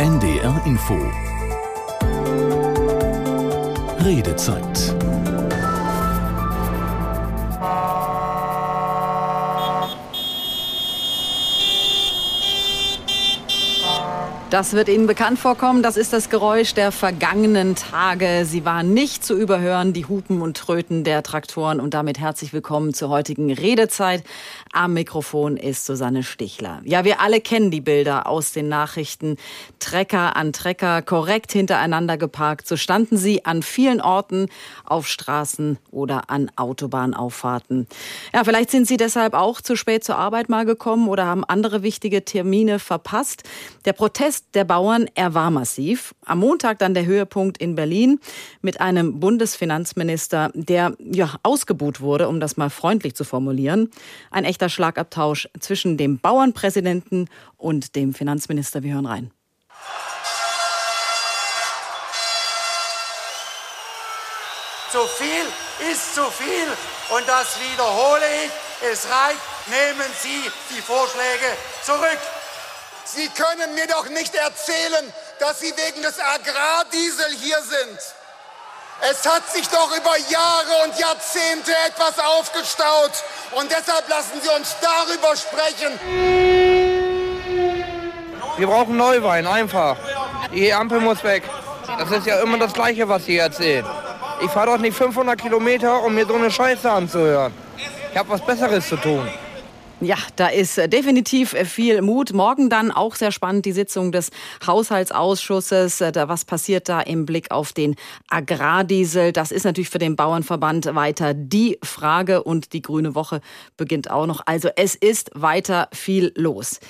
NDR Info. Redezeit Das wird Ihnen bekannt vorkommen. Das ist das Geräusch der vergangenen Tage. Sie waren nicht zu überhören, die Hupen und Tröten der Traktoren. Und damit herzlich willkommen zur heutigen Redezeit. Am Mikrofon ist Susanne Stichler. Ja, wir alle kennen die Bilder aus den Nachrichten. Trecker an Trecker, korrekt hintereinander geparkt. So standen sie an vielen Orten auf Straßen oder an Autobahnauffahrten. Ja, vielleicht sind Sie deshalb auch zu spät zur Arbeit mal gekommen oder haben andere wichtige Termine verpasst. Der Protest Protest der Bauern, er war massiv. Am Montag dann der Höhepunkt in Berlin mit einem Bundesfinanzminister, der ja ausgebuht wurde, um das mal freundlich zu formulieren. Ein echter Schlagabtausch zwischen dem Bauernpräsidenten und dem Finanzminister. Wir hören rein. Zu viel ist zu viel und das wiederhole ich. Es reicht. Nehmen Sie die Vorschläge zurück. Sie können mir doch nicht erzählen, dass Sie wegen des Agrardiesel hier sind. Es hat sich doch über Jahre und Jahrzehnte etwas aufgestaut. Und deshalb lassen Sie uns darüber sprechen. Wir brauchen Neuwein, einfach. Die Ampel muss weg. Das ist ja immer das Gleiche, was Sie erzählen. Ich fahre doch nicht 500 Kilometer, um mir so eine Scheiße anzuhören. Ich habe was Besseres zu tun. Ja, da ist äh, definitiv äh, viel Mut. Morgen dann auch sehr spannend die Sitzung des Haushaltsausschusses. Äh, was passiert da im Blick auf den Agrardiesel? Das ist natürlich für den Bauernverband weiter die Frage und die Grüne Woche beginnt auch noch. Also es ist weiter viel los.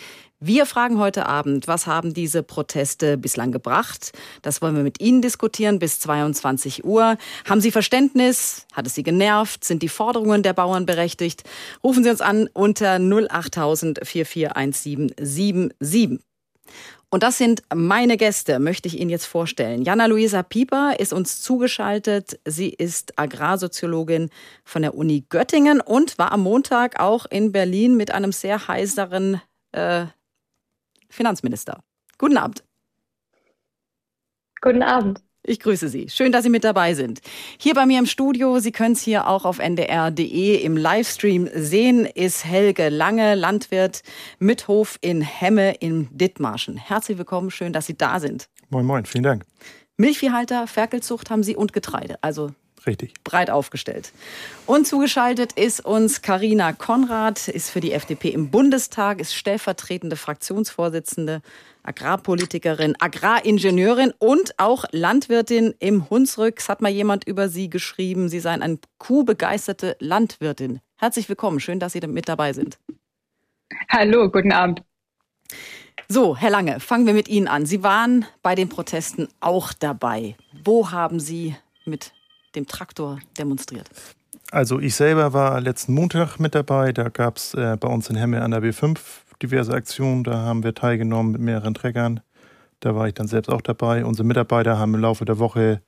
Wir fragen heute Abend, was haben diese Proteste bislang gebracht? Das wollen wir mit Ihnen diskutieren bis 22 Uhr. Haben Sie Verständnis? Hat es Sie genervt? Sind die Forderungen der Bauern berechtigt? Rufen Sie uns an unter 08000 441777. Und das sind meine Gäste, möchte ich Ihnen jetzt vorstellen. Jana-Luisa Pieper ist uns zugeschaltet. Sie ist Agrarsoziologin von der Uni Göttingen und war am Montag auch in Berlin mit einem sehr heiseren äh, Finanzminister. Guten Abend. Guten Abend. Ich grüße Sie. Schön, dass Sie mit dabei sind. Hier bei mir im Studio, Sie können es hier auch auf ndr.de im Livestream sehen, ist Helge Lange, Landwirt mit Hof in Hemme in Dithmarschen. Herzlich willkommen, schön, dass Sie da sind. Moin, moin, vielen Dank. Milchviehhalter, Ferkelzucht haben Sie und Getreide, also Richtig. Breit aufgestellt. Und zugeschaltet ist uns Karina Konrad, ist für die FDP im Bundestag, ist stellvertretende Fraktionsvorsitzende, Agrarpolitikerin, Agraringenieurin und auch Landwirtin im Hunsrück. Es hat mal jemand über Sie geschrieben, Sie seien eine kuhbegeisterte Landwirtin. Herzlich willkommen, schön, dass Sie mit dabei sind. Hallo, guten Abend. So, Herr Lange, fangen wir mit Ihnen an. Sie waren bei den Protesten auch dabei. Wo haben Sie mit dem Traktor demonstriert? Also ich selber war letzten Montag mit dabei. Da gab es äh, bei uns in Hemme an der B5 diverse Aktionen. Da haben wir teilgenommen mit mehreren Treckern. Da war ich dann selbst auch dabei. Unsere Mitarbeiter haben im Laufe der Woche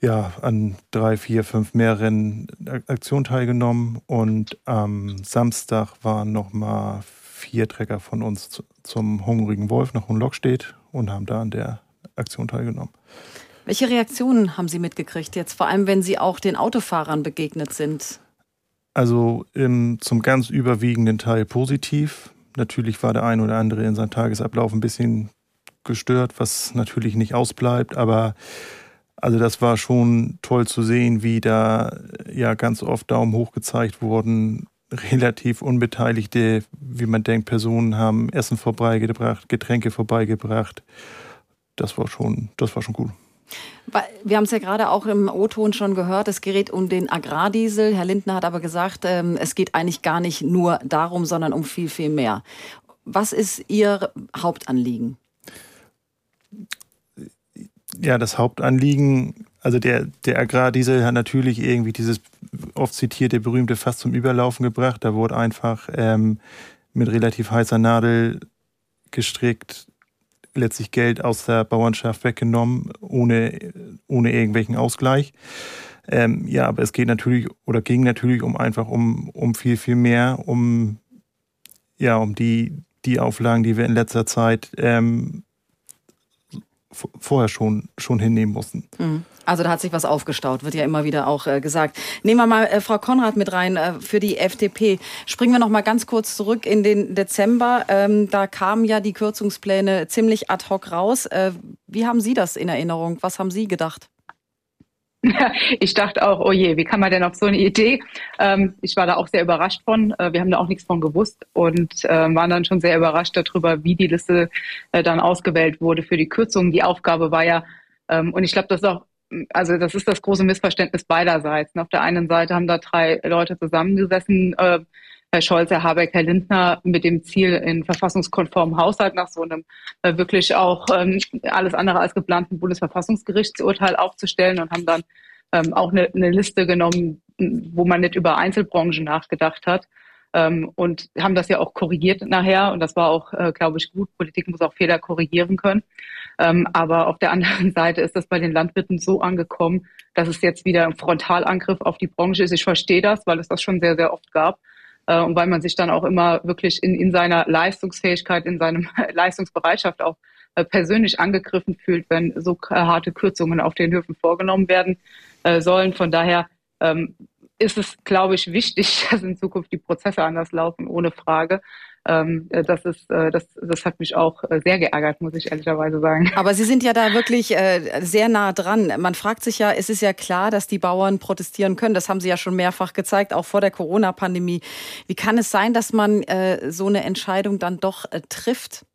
ja, an drei, vier, fünf mehreren Aktionen teilgenommen. Und am Samstag waren nochmal vier Trecker von uns zum Hungrigen Wolf nach Hohenlockstedt und haben da an der Aktion teilgenommen. Welche Reaktionen haben Sie mitgekriegt jetzt, vor allem wenn Sie auch den Autofahrern begegnet sind? Also im, zum ganz überwiegenden Teil positiv. Natürlich war der ein oder andere in seinem Tagesablauf ein bisschen gestört, was natürlich nicht ausbleibt, aber also das war schon toll zu sehen, wie da ja ganz oft Daumen hoch gezeigt wurden. Relativ unbeteiligte, wie man denkt, Personen haben Essen vorbeigebracht, Getränke vorbeigebracht. Das war schon, das war schon gut. Wir haben es ja gerade auch im O-Ton schon gehört, es geht um den Agrardiesel. Herr Lindner hat aber gesagt, ähm, es geht eigentlich gar nicht nur darum, sondern um viel, viel mehr. Was ist Ihr Hauptanliegen? Ja, das Hauptanliegen, also der, der Agrardiesel hat natürlich irgendwie dieses oft zitierte berühmte Fass zum Überlaufen gebracht. Da wurde einfach ähm, mit relativ heißer Nadel gestrickt letztlich Geld aus der Bauernschaft weggenommen, ohne, ohne irgendwelchen Ausgleich. Ähm, ja, aber es geht natürlich oder ging natürlich um einfach um, um viel, viel mehr, um ja, um die, die Auflagen, die wir in letzter Zeit ähm, vorher schon, schon hinnehmen mussten. Mhm. Also da hat sich was aufgestaut, wird ja immer wieder auch äh, gesagt. Nehmen wir mal äh, Frau Konrad mit rein äh, für die FDP. Springen wir noch mal ganz kurz zurück in den Dezember. Ähm, da kamen ja die Kürzungspläne ziemlich ad hoc raus. Äh, wie haben Sie das in Erinnerung? Was haben Sie gedacht? Ich dachte auch, oh je, wie kann man denn auf so eine Idee? Ähm, ich war da auch sehr überrascht von. Äh, wir haben da auch nichts von gewusst und äh, waren dann schon sehr überrascht darüber, wie die Liste äh, dann ausgewählt wurde für die Kürzungen. Die Aufgabe war ja, ähm, und ich glaube, das ist auch, also das ist das große Missverständnis beiderseits. Auf der einen Seite haben da drei Leute zusammengesessen, äh, Herr Scholz, Herr Habeck, Herr Lindner mit dem Ziel in verfassungskonformen Haushalt nach so einem äh, wirklich auch ähm, alles andere als geplanten Bundesverfassungsgerichtsurteil aufzustellen und haben dann ähm, auch eine, eine Liste genommen, wo man nicht über Einzelbranchen nachgedacht hat. Ähm, und haben das ja auch korrigiert nachher. Und das war auch, äh, glaube ich, gut. Politik muss auch Fehler korrigieren können. Ähm, aber auf der anderen Seite ist das bei den Landwirten so angekommen, dass es jetzt wieder ein Frontalangriff auf die Branche ist. Ich verstehe das, weil es das schon sehr, sehr oft gab. Äh, und weil man sich dann auch immer wirklich in, in seiner Leistungsfähigkeit, in seinem Leistungsbereitschaft auch äh, persönlich angegriffen fühlt, wenn so harte Kürzungen auf den Höfen vorgenommen werden äh, sollen. Von daher ähm, ist es, glaube ich, wichtig, dass in Zukunft die Prozesse anders laufen, ohne Frage. Ähm, äh, das ist, äh, das, das hat mich auch äh, sehr geärgert, muss ich ehrlicherweise sagen. Aber Sie sind ja da wirklich äh, sehr nah dran. Man fragt sich ja, es ist ja klar, dass die Bauern protestieren können. Das haben Sie ja schon mehrfach gezeigt, auch vor der Corona-Pandemie. Wie kann es sein, dass man äh, so eine Entscheidung dann doch äh, trifft?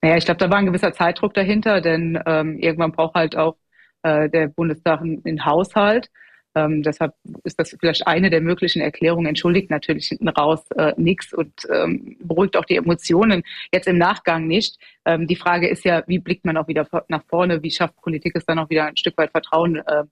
Naja, ich glaube, da war ein gewisser Zeitdruck dahinter, denn ähm, irgendwann braucht halt auch der Bundestag einen Haushalt. Ähm, deshalb ist das vielleicht eine der möglichen Erklärungen. Entschuldigt natürlich hinten raus äh, nichts und ähm, beruhigt auch die Emotionen jetzt im Nachgang nicht. Ähm, die Frage ist ja, wie blickt man auch wieder nach vorne? Wie schafft Politik es dann auch wieder ein Stück weit Vertrauen äh,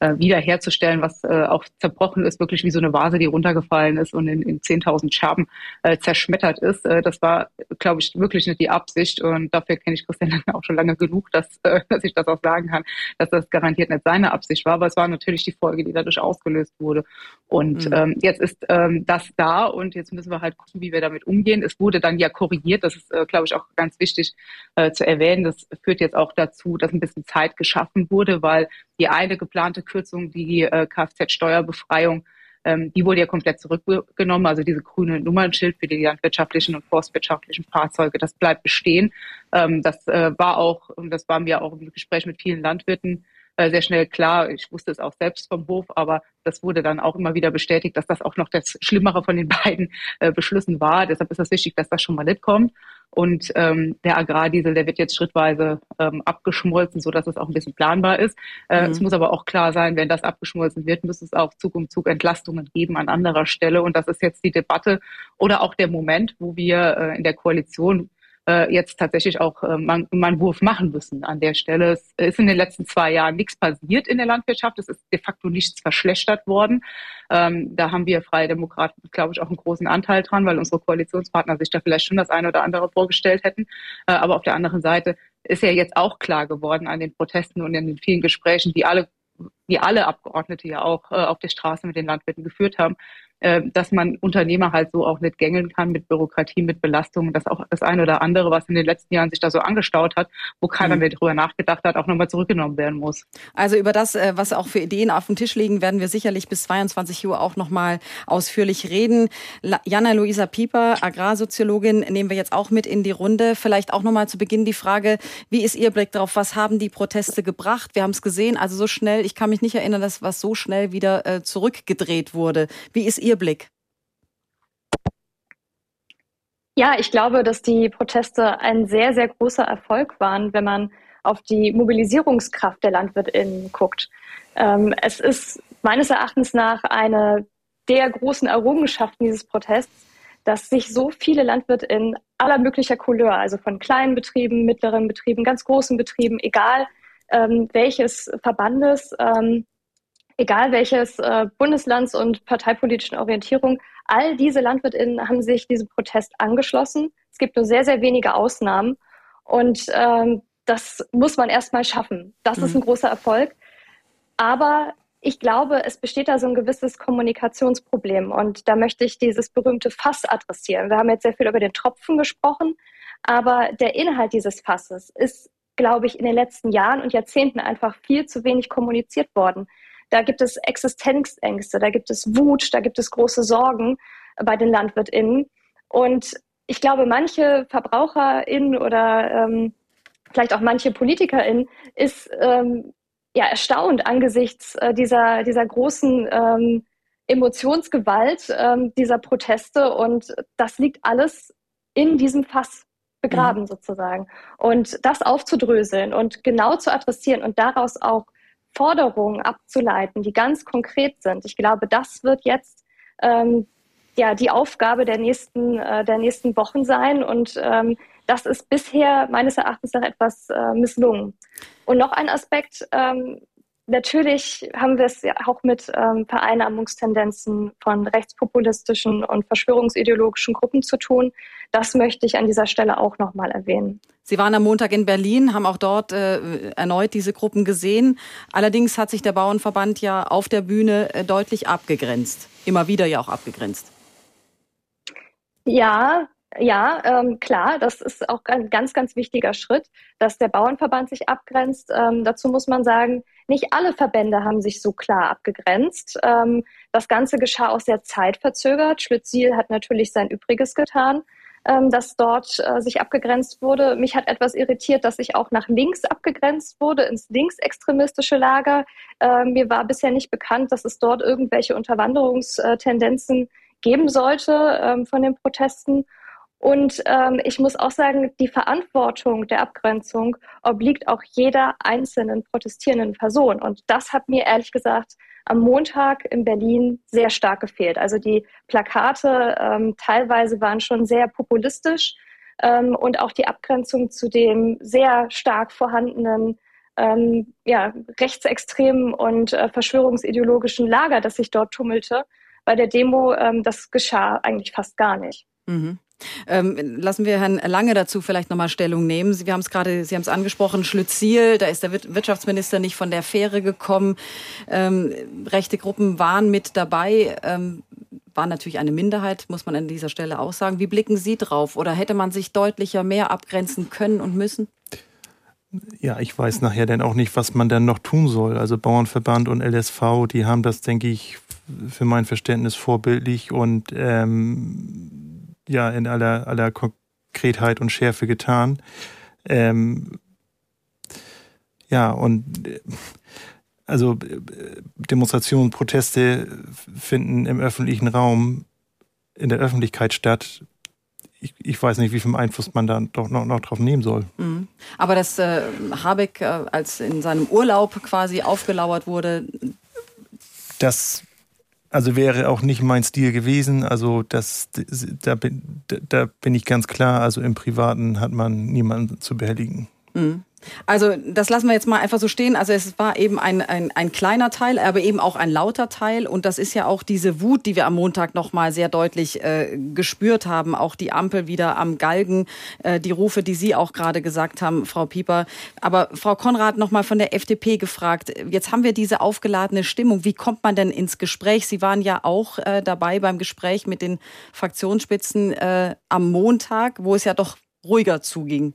äh, wiederherzustellen, was äh, auch zerbrochen ist, wirklich wie so eine Vase, die runtergefallen ist und in, in 10.000 Scherben äh, zerschmettert ist. Äh, das war, glaube ich, wirklich nicht die Absicht und dafür kenne ich Christian auch schon lange genug, dass, äh, dass ich das auch sagen kann, dass das garantiert nicht seine Absicht war, aber es war natürlich die Folge, die dadurch ausgelöst wurde. Und mhm. ähm, jetzt ist ähm, das da und jetzt müssen wir halt gucken, wie wir damit umgehen. Es wurde dann ja korrigiert, das ist, äh, glaube ich, auch ganz wichtig äh, zu erwähnen. Das führt jetzt auch dazu, dass ein bisschen Zeit geschaffen wurde, weil die eine geplante Kürzung, die äh, Kfz-Steuerbefreiung, ähm, die wurde ja komplett zurückgenommen. Also diese grüne Nummernschild für die landwirtschaftlichen und forstwirtschaftlichen Fahrzeuge, das bleibt bestehen. Ähm, das äh, war auch, und das war mir auch im Gespräch mit vielen Landwirten äh, sehr schnell klar. Ich wusste es auch selbst vom Hof, aber das wurde dann auch immer wieder bestätigt, dass das auch noch das Schlimmere von den beiden äh, Beschlüssen war. Deshalb ist es wichtig, dass das schon mal mitkommt. Und ähm, der Agrardiesel, der wird jetzt schrittweise ähm, abgeschmolzen, so dass es auch ein bisschen planbar ist. Äh, mhm. Es muss aber auch klar sein, wenn das abgeschmolzen wird, muss es auch Zug um Zug Entlastungen geben an anderer Stelle. Und das ist jetzt die Debatte oder auch der Moment, wo wir äh, in der Koalition äh, jetzt tatsächlich auch äh, mal, mal einen Wurf machen müssen an der Stelle. Es ist in den letzten zwei Jahren nichts passiert in der Landwirtschaft. Es ist de facto nichts verschlechtert worden. Ähm, da haben wir Freie Demokraten, glaube ich, auch einen großen Anteil dran, weil unsere Koalitionspartner sich da vielleicht schon das eine oder andere vorgestellt hätten. Äh, aber auf der anderen Seite ist ja jetzt auch klar geworden an den Protesten und in den vielen Gesprächen, die alle die alle Abgeordnete ja auch äh, auf der Straße mit den Landwirten geführt haben, äh, dass man Unternehmer halt so auch nicht gängeln kann mit Bürokratie, mit Belastungen, dass auch das eine oder andere, was in den letzten Jahren sich da so angestaut hat, wo keiner mhm. mehr drüber nachgedacht hat, auch nochmal zurückgenommen werden muss. Also über das, äh, was auch für Ideen auf dem Tisch liegen, werden wir sicherlich bis 22 Uhr auch nochmal ausführlich reden. Jana-Luisa Pieper, Agrarsoziologin, nehmen wir jetzt auch mit in die Runde. Vielleicht auch nochmal zu Beginn die Frage, wie ist Ihr Blick darauf? Was haben die Proteste gebracht? Wir haben es gesehen, also so schnell, ich kann mich nicht erinnern, dass was so schnell wieder äh, zurückgedreht wurde. Wie ist Ihr Blick? Ja, ich glaube, dass die Proteste ein sehr, sehr großer Erfolg waren, wenn man auf die Mobilisierungskraft der LandwirtInnen guckt. Ähm, es ist meines Erachtens nach eine der großen Errungenschaften dieses Protests, dass sich so viele LandwirtInnen aller möglicher Couleur, also von kleinen Betrieben, mittleren Betrieben, ganz großen Betrieben, egal ähm, welches Verbandes, ähm, egal welches äh, Bundeslands- und parteipolitischen Orientierung, all diese LandwirtInnen haben sich diesem Protest angeschlossen. Es gibt nur sehr, sehr wenige Ausnahmen. Und ähm, das muss man erstmal schaffen. Das mhm. ist ein großer Erfolg. Aber ich glaube, es besteht da so ein gewisses Kommunikationsproblem. Und da möchte ich dieses berühmte Fass adressieren. Wir haben jetzt sehr viel über den Tropfen gesprochen, aber der Inhalt dieses Fasses ist glaube ich, in den letzten Jahren und Jahrzehnten einfach viel zu wenig kommuniziert worden. Da gibt es Existenzängste, da gibt es Wut, da gibt es große Sorgen bei den LandwirtInnen. Und ich glaube, manche VerbraucherInnen oder ähm, vielleicht auch manche PolitikerInnen ist ähm, ja erstaunt angesichts äh, dieser, dieser großen ähm, Emotionsgewalt ähm, dieser Proteste. Und das liegt alles in diesem Fass begraben mhm. sozusagen. Und das aufzudröseln und genau zu adressieren und daraus auch Forderungen abzuleiten, die ganz konkret sind. Ich glaube, das wird jetzt ähm, ja die Aufgabe der nächsten, äh, der nächsten Wochen sein. Und ähm, das ist bisher meines Erachtens nach etwas äh, misslungen. Und noch ein Aspekt, ähm, Natürlich haben wir es ja auch mit ähm, Vereinnahmungstendenzen von rechtspopulistischen und verschwörungsideologischen Gruppen zu tun. Das möchte ich an dieser Stelle auch nochmal erwähnen. Sie waren am Montag in Berlin, haben auch dort äh, erneut diese Gruppen gesehen. Allerdings hat sich der Bauernverband ja auf der Bühne äh, deutlich abgegrenzt. Immer wieder ja auch abgegrenzt. Ja, ja, ähm, klar, das ist auch ein ganz, ganz wichtiger Schritt, dass der Bauernverband sich abgrenzt. Ähm, dazu muss man sagen, nicht alle Verbände haben sich so klar abgegrenzt. Ähm, das Ganze geschah auch sehr zeitverzögert. Schlütziel hat natürlich sein Übriges getan, ähm, dass dort äh, sich abgegrenzt wurde. Mich hat etwas irritiert, dass sich auch nach links abgegrenzt wurde, ins linksextremistische Lager. Ähm, mir war bisher nicht bekannt, dass es dort irgendwelche Unterwanderungstendenzen geben sollte ähm, von den Protesten. Und ähm, ich muss auch sagen, die Verantwortung der Abgrenzung obliegt auch jeder einzelnen protestierenden Person. Und das hat mir ehrlich gesagt am Montag in Berlin sehr stark gefehlt. Also die Plakate ähm, teilweise waren schon sehr populistisch ähm, und auch die Abgrenzung zu dem sehr stark vorhandenen ähm, ja, rechtsextremen und äh, verschwörungsideologischen Lager, das sich dort tummelte. Bei der Demo, ähm, das geschah eigentlich fast gar nicht. Mhm. Ähm, lassen wir Herrn Lange dazu vielleicht nochmal Stellung nehmen. Sie, haben es gerade, Sie haben es angesprochen, Schlütziel, da ist der Wirtschaftsminister nicht von der Fähre gekommen. Ähm, rechte Gruppen waren mit dabei. Ähm, war natürlich eine Minderheit, muss man an dieser Stelle auch sagen. Wie blicken Sie drauf? Oder hätte man sich deutlicher mehr abgrenzen können und müssen? Ja, ich weiß nachher dann auch nicht, was man dann noch tun soll. Also Bauernverband und LSV, die haben das, denke ich, für mein Verständnis vorbildlich und ähm, ja in aller, aller Konkretheit und Schärfe getan. Ähm, ja, und äh, also äh, Demonstrationen, Proteste finden im öffentlichen Raum, in der Öffentlichkeit statt. Ich, ich weiß nicht, wie viel Einfluss man da doch noch, noch drauf nehmen soll. Mhm. Aber dass äh, Habeck äh, als in seinem Urlaub quasi aufgelauert wurde, das also wäre auch nicht mein Stil gewesen. Also das, da bin, da bin ich ganz klar. Also im Privaten hat man niemanden zu behelligen. Mhm. Also das lassen wir jetzt mal einfach so stehen. Also es war eben ein, ein, ein kleiner Teil, aber eben auch ein lauter Teil. Und das ist ja auch diese Wut, die wir am Montag nochmal sehr deutlich äh, gespürt haben. Auch die Ampel wieder am Galgen, äh, die Rufe, die Sie auch gerade gesagt haben, Frau Pieper. Aber Frau Konrad nochmal von der FDP gefragt. Jetzt haben wir diese aufgeladene Stimmung. Wie kommt man denn ins Gespräch? Sie waren ja auch äh, dabei beim Gespräch mit den Fraktionsspitzen äh, am Montag, wo es ja doch ruhiger zuging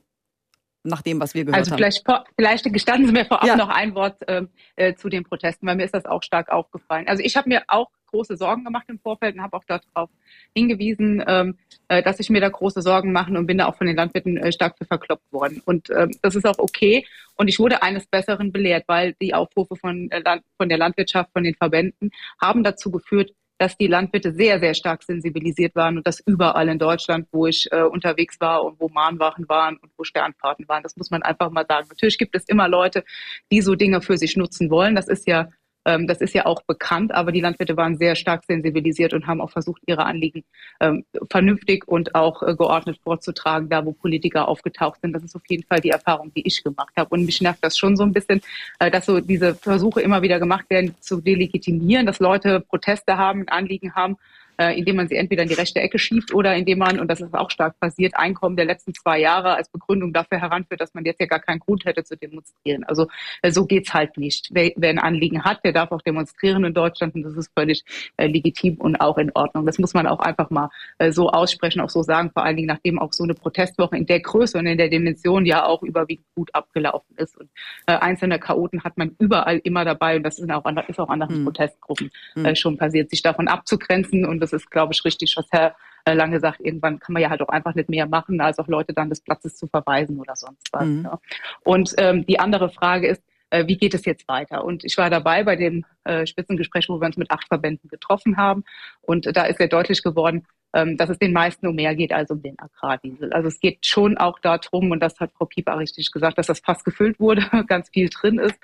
nach dem, was wir gehört also vielleicht, haben. Vielleicht gestatten Sie mir vorab ja. noch ein Wort ähm, äh, zu den Protesten, weil mir ist das auch stark aufgefallen. Also ich habe mir auch große Sorgen gemacht im Vorfeld und habe auch darauf hingewiesen, ähm, äh, dass ich mir da große Sorgen mache und bin da auch von den Landwirten äh, stark für verkloppt worden. Und ähm, das ist auch okay. Und ich wurde eines Besseren belehrt, weil die Aufrufe von, äh, von der Landwirtschaft, von den Verbänden haben dazu geführt, dass die Landwirte sehr, sehr stark sensibilisiert waren und das überall in Deutschland, wo ich äh, unterwegs war und wo Mahnwachen waren und wo Sternfahrten waren. Das muss man einfach mal sagen. Natürlich gibt es immer Leute, die so Dinge für sich nutzen wollen. Das ist ja ähm, das ist ja auch bekannt, aber die Landwirte waren sehr stark sensibilisiert und haben auch versucht, ihre Anliegen ähm, vernünftig und auch äh, geordnet vorzutragen, da wo Politiker aufgetaucht sind. Das ist auf jeden Fall die Erfahrung, die ich gemacht habe. Und mich nervt das schon so ein bisschen, äh, dass so diese Versuche immer wieder gemacht werden, zu delegitimieren, dass Leute Proteste haben, Anliegen haben äh, indem man sie entweder in die rechte Ecke schiebt oder indem man, und das ist auch stark passiert, Einkommen der letzten zwei Jahre als Begründung dafür heranführt, dass man jetzt ja gar keinen Grund hätte zu demonstrieren. Also äh, so geht's halt nicht. Wer, wer ein Anliegen hat, der darf auch demonstrieren in Deutschland und das ist völlig äh, legitim und auch in Ordnung. Das muss man auch einfach mal äh, so aussprechen, auch so sagen, vor allen Dingen nachdem auch so eine Protestwoche in der Größe und in der Dimension ja auch überwiegend gut abgelaufen ist. Und äh, einzelne Chaoten hat man überall immer dabei und das ist auch, ist auch anderen mhm. Protestgruppen äh, hm. schon passiert, sich davon abzugrenzen und das ist, glaube ich, richtig, was Herr äh, Lange sagt, irgendwann kann man ja halt auch einfach nicht mehr machen, als auch Leute dann des Platzes zu verweisen oder sonst was. Mhm. Ja. Und ähm, die andere Frage ist, äh, wie geht es jetzt weiter? Und ich war dabei bei dem äh, Spitzengespräch, wo wir uns mit acht Verbänden getroffen haben. Und da ist sehr deutlich geworden, dass es den meisten um mehr geht als um den Agrardiesel. Also es geht schon auch darum, und das hat Frau Pieper richtig gesagt, dass das Fass gefüllt wurde, ganz viel drin ist,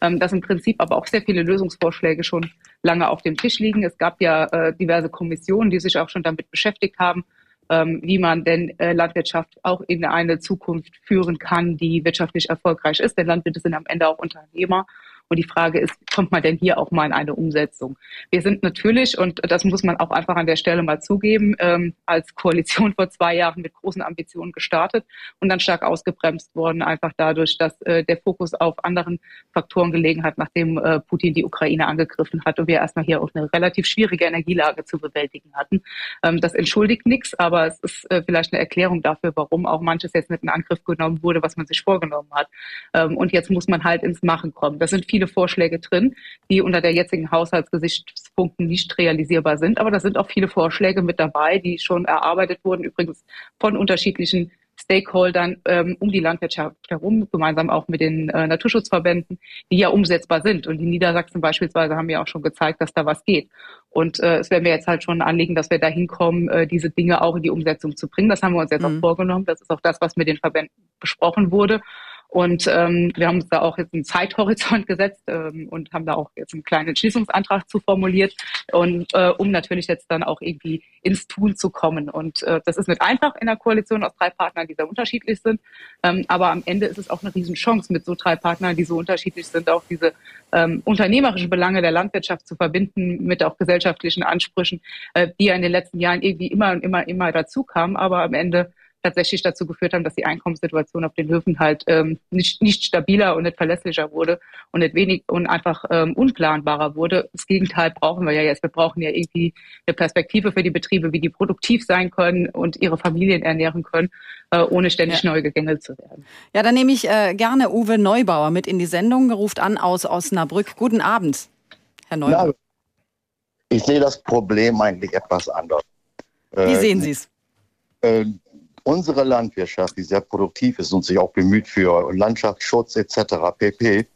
ähm, dass im Prinzip aber auch sehr viele Lösungsvorschläge schon lange auf dem Tisch liegen. Es gab ja äh, diverse Kommissionen, die sich auch schon damit beschäftigt haben, ähm, wie man denn äh, Landwirtschaft auch in eine Zukunft führen kann, die wirtschaftlich erfolgreich ist. Denn Landwirte sind am Ende auch Unternehmer und die Frage ist, kommt man denn hier auch mal in eine Umsetzung? Wir sind natürlich, und das muss man auch einfach an der Stelle mal zugeben, ähm, als Koalition vor zwei Jahren mit großen Ambitionen gestartet und dann stark ausgebremst worden, einfach dadurch, dass äh, der Fokus auf anderen Faktoren gelegen hat, nachdem äh, Putin die Ukraine angegriffen hat und wir erstmal hier auch eine relativ schwierige Energielage zu bewältigen hatten. Ähm, das entschuldigt nichts, aber es ist äh, vielleicht eine Erklärung dafür, warum auch manches jetzt nicht in Angriff genommen wurde, was man sich vorgenommen hat. Ähm, und jetzt muss man halt ins Machen kommen. Das sind viele viele Vorschläge drin, die unter der jetzigen Haushaltsgesichtspunkten nicht realisierbar sind. Aber da sind auch viele Vorschläge mit dabei, die schon erarbeitet wurden, übrigens von unterschiedlichen Stakeholdern ähm, um die Landwirtschaft herum, gemeinsam auch mit den äh, Naturschutzverbänden, die ja umsetzbar sind. Und die Niedersachsen beispielsweise haben ja auch schon gezeigt, dass da was geht. Und äh, es wäre mir jetzt halt schon ein Anliegen, dass wir da hinkommen, äh, diese Dinge auch in die Umsetzung zu bringen. Das haben wir uns jetzt mhm. auch vorgenommen. Das ist auch das, was mit den Verbänden besprochen wurde. Und ähm, wir haben uns da auch jetzt einen Zeithorizont gesetzt ähm, und haben da auch jetzt einen kleinen Entschließungsantrag zu formuliert, und äh, um natürlich jetzt dann auch irgendwie ins Tun zu kommen. Und äh, das ist nicht einfach in der Koalition aus drei Partnern, die sehr unterschiedlich sind. Ähm, aber am Ende ist es auch eine Riesenchance, mit so drei Partnern, die so unterschiedlich sind, auch diese ähm, unternehmerischen Belange der Landwirtschaft zu verbinden mit auch gesellschaftlichen Ansprüchen, äh, die ja in den letzten Jahren irgendwie immer und immer, immer dazu kamen, aber am Ende tatsächlich dazu geführt haben, dass die Einkommenssituation auf den Höfen halt ähm, nicht, nicht stabiler und nicht verlässlicher wurde und nicht wenig und einfach ähm, unplanbarer wurde. Das Gegenteil brauchen wir ja jetzt. Wir brauchen ja irgendwie eine Perspektive für die Betriebe, wie die produktiv sein können und ihre Familien ernähren können, äh, ohne ständig ja. neu gegängelt zu werden. Ja, dann nehme ich äh, gerne Uwe Neubauer mit in die Sendung, ruft an aus Osnabrück. Guten Abend, Herr Neubauer. Ja, ich sehe das Problem eigentlich etwas anders. Wie äh, sehen Sie es? Äh, unsere Landwirtschaft, die sehr produktiv ist und sich auch bemüht für Landschaftsschutz etc. pp.,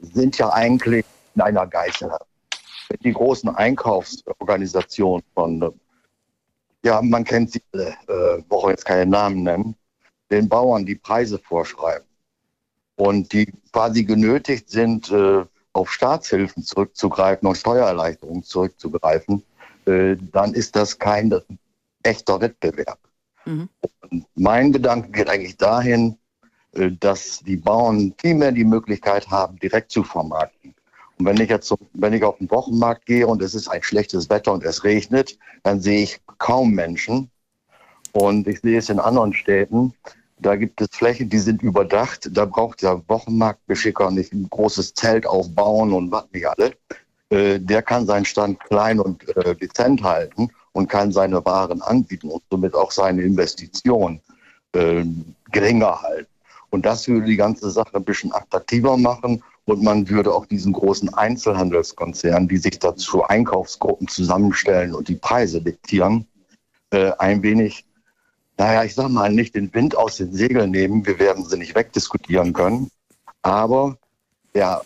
sind ja eigentlich in einer Geiselhaft. Die großen Einkaufsorganisationen von, ja, man kennt sie alle, äh, brauche jetzt keine Namen nennen, den Bauern die Preise vorschreiben und die quasi genötigt sind, äh, auf Staatshilfen zurückzugreifen und Steuererleichterungen zurückzugreifen, äh, dann ist das kein echter Wettbewerb. Mhm. Mein Gedanke geht eigentlich dahin, äh, dass die Bauern viel mehr die Möglichkeit haben, direkt zu vermarkten. Und wenn ich jetzt, wenn ich auf den Wochenmarkt gehe und es ist ein schlechtes Wetter und es regnet, dann sehe ich kaum Menschen. Und ich sehe es in anderen Städten. Da gibt es Flächen, die sind überdacht. Da braucht der Wochenmarktbeschicker nicht ein großes Zelt aufbauen und was nicht alle. Äh, der kann seinen Stand klein und äh, dezent halten und kann seine Waren anbieten und somit auch seine Investition äh, geringer halten. Und das würde die ganze Sache ein bisschen attraktiver machen und man würde auch diesen großen Einzelhandelskonzernen, die sich dazu Einkaufsgruppen zusammenstellen und die Preise diktieren, äh, ein wenig, naja, ich sag mal, nicht den Wind aus den Segeln nehmen. Wir werden sie nicht wegdiskutieren können. Aber der,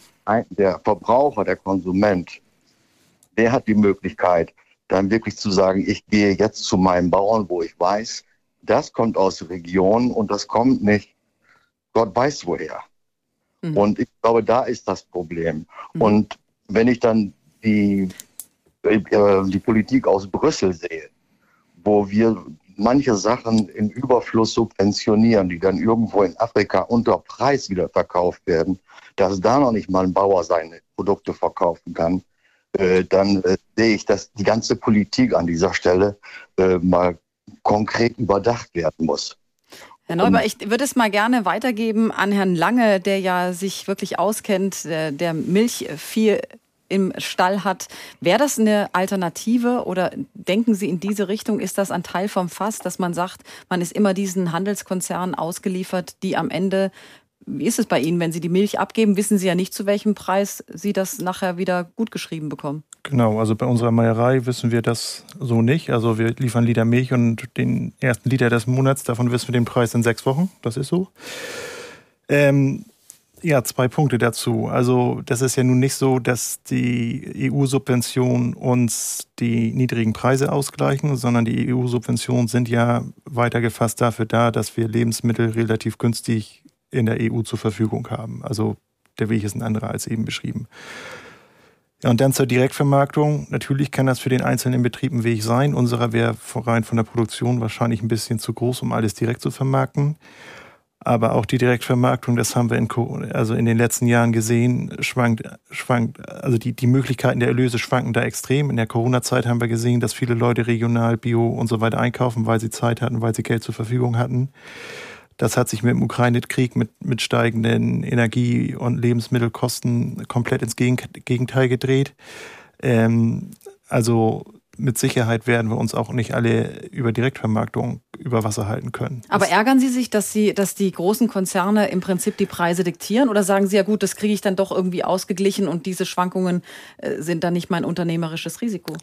der Verbraucher, der Konsument, der hat die Möglichkeit, dann wirklich zu sagen, ich gehe jetzt zu meinem Bauern, wo ich weiß, das kommt aus der Region und das kommt nicht, Gott weiß woher. Mhm. Und ich glaube, da ist das Problem. Mhm. Und wenn ich dann die, äh, die Politik aus Brüssel sehe, wo wir manche Sachen in Überfluss subventionieren, die dann irgendwo in Afrika unter Preis wieder verkauft werden, dass da noch nicht mal ein Bauer seine Produkte verkaufen kann, äh, dann äh, sehe ich, dass die ganze Politik an dieser Stelle äh, mal konkret überdacht werden muss. Herr Neuber, ich würde es mal gerne weitergeben an Herrn Lange, der ja sich wirklich auskennt, der, der Milch viel im Stall hat. Wäre das eine Alternative oder denken Sie in diese Richtung? Ist das ein Teil vom Fass, dass man sagt, man ist immer diesen Handelskonzernen ausgeliefert, die am Ende wie ist es bei Ihnen, wenn Sie die Milch abgeben, wissen Sie ja nicht, zu welchem Preis Sie das nachher wieder gut geschrieben bekommen. Genau, also bei unserer Meierei wissen wir das so nicht. Also wir liefern Liter Milch und den ersten Liter des Monats, davon wissen wir den Preis in sechs Wochen. Das ist so. Ähm, ja, zwei Punkte dazu. Also das ist ja nun nicht so, dass die EU-Subventionen uns die niedrigen Preise ausgleichen, sondern die EU-Subventionen sind ja weitergefasst dafür da, dass wir Lebensmittel relativ günstig in der EU zur Verfügung haben. Also der Weg ist ein anderer als eben beschrieben. Ja, und dann zur Direktvermarktung. Natürlich kann das für den einzelnen Betrieb ein Weg sein. Unserer wäre rein von der Produktion wahrscheinlich ein bisschen zu groß, um alles direkt zu vermarkten. Aber auch die Direktvermarktung, das haben wir in, also in den letzten Jahren gesehen, schwankt, schwankt, also die, die Möglichkeiten der Erlöse schwanken da extrem. In der Corona-Zeit haben wir gesehen, dass viele Leute regional, bio und so weiter einkaufen, weil sie Zeit hatten, weil sie Geld zur Verfügung hatten. Das hat sich mit dem Ukraine-Krieg, mit, mit steigenden Energie- und Lebensmittelkosten komplett ins Gegenteil gedreht. Ähm, also mit Sicherheit werden wir uns auch nicht alle über Direktvermarktung über Wasser halten können. Aber ärgern Sie sich, dass, Sie, dass die großen Konzerne im Prinzip die Preise diktieren? Oder sagen Sie ja gut, das kriege ich dann doch irgendwie ausgeglichen und diese Schwankungen äh, sind dann nicht mein unternehmerisches Risiko?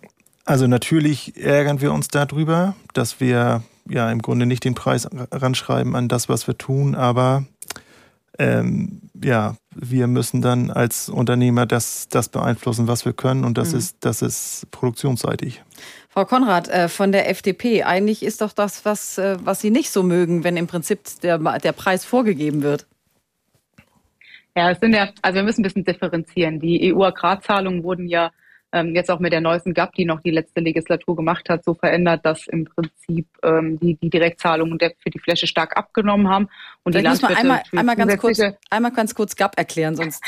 Also natürlich ärgern wir uns darüber, dass wir ja im Grunde nicht den Preis ranschreiben an das, was wir tun, aber ähm, ja, wir müssen dann als Unternehmer das, das beeinflussen, was wir können und das mhm. ist, das ist produktionsseitig. Frau Konrad äh, von der FDP, eigentlich ist doch das, was, äh, was Sie nicht so mögen, wenn im Prinzip der, der Preis vorgegeben wird. Ja, es sind ja, also wir müssen ein bisschen differenzieren. Die EU-Agrarzahlungen wurden ja ähm, jetzt auch mit der neuesten GAP, die noch die letzte Legislatur gemacht hat, so verändert, dass im Prinzip ähm, die, die Direktzahlungen für die Fläche stark abgenommen haben. Und Vielleicht die Landwirte muss man einmal, einmal, ganz kurz, einmal ganz kurz GAP erklären, sonst.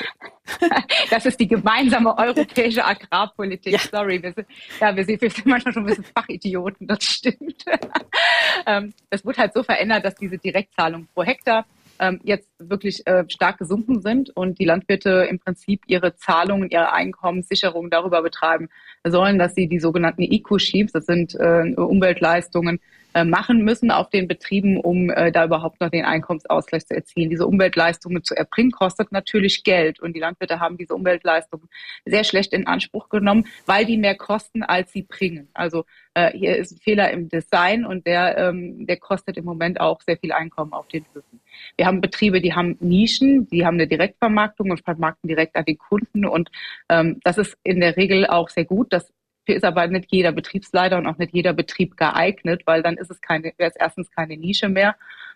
das ist die gemeinsame europäische Agrarpolitik. Ja. Sorry, wir sind, ja, wir sind, wir sind manchmal schon ein bisschen Fachidioten, das stimmt. ähm, es wurde halt so verändert, dass diese Direktzahlung pro Hektar ähm, jetzt wirklich äh, stark gesunken sind und die Landwirte im Prinzip ihre Zahlungen, ihre Einkommenssicherung darüber betreiben sollen, dass sie die sogenannten Eco-Sheeps, das sind äh, Umweltleistungen, äh, machen müssen auf den Betrieben, um äh, da überhaupt noch den Einkommensausgleich zu erzielen. Diese Umweltleistungen zu erbringen, kostet natürlich Geld. Und die Landwirte haben diese Umweltleistungen sehr schlecht in Anspruch genommen, weil die mehr kosten, als sie bringen. Also äh, hier ist ein Fehler im Design und der, ähm, der kostet im Moment auch sehr viel Einkommen auf den Höfen. Wir haben Betriebe, die haben Nischen, die haben eine Direktvermarktung und vermarkten direkt an den Kunden. Und ähm, das ist in der Regel auch sehr gut. Das ist aber nicht jeder Betriebsleiter und auch nicht jeder Betrieb geeignet, weil dann ist es keine, wäre es erstens keine Nische mehr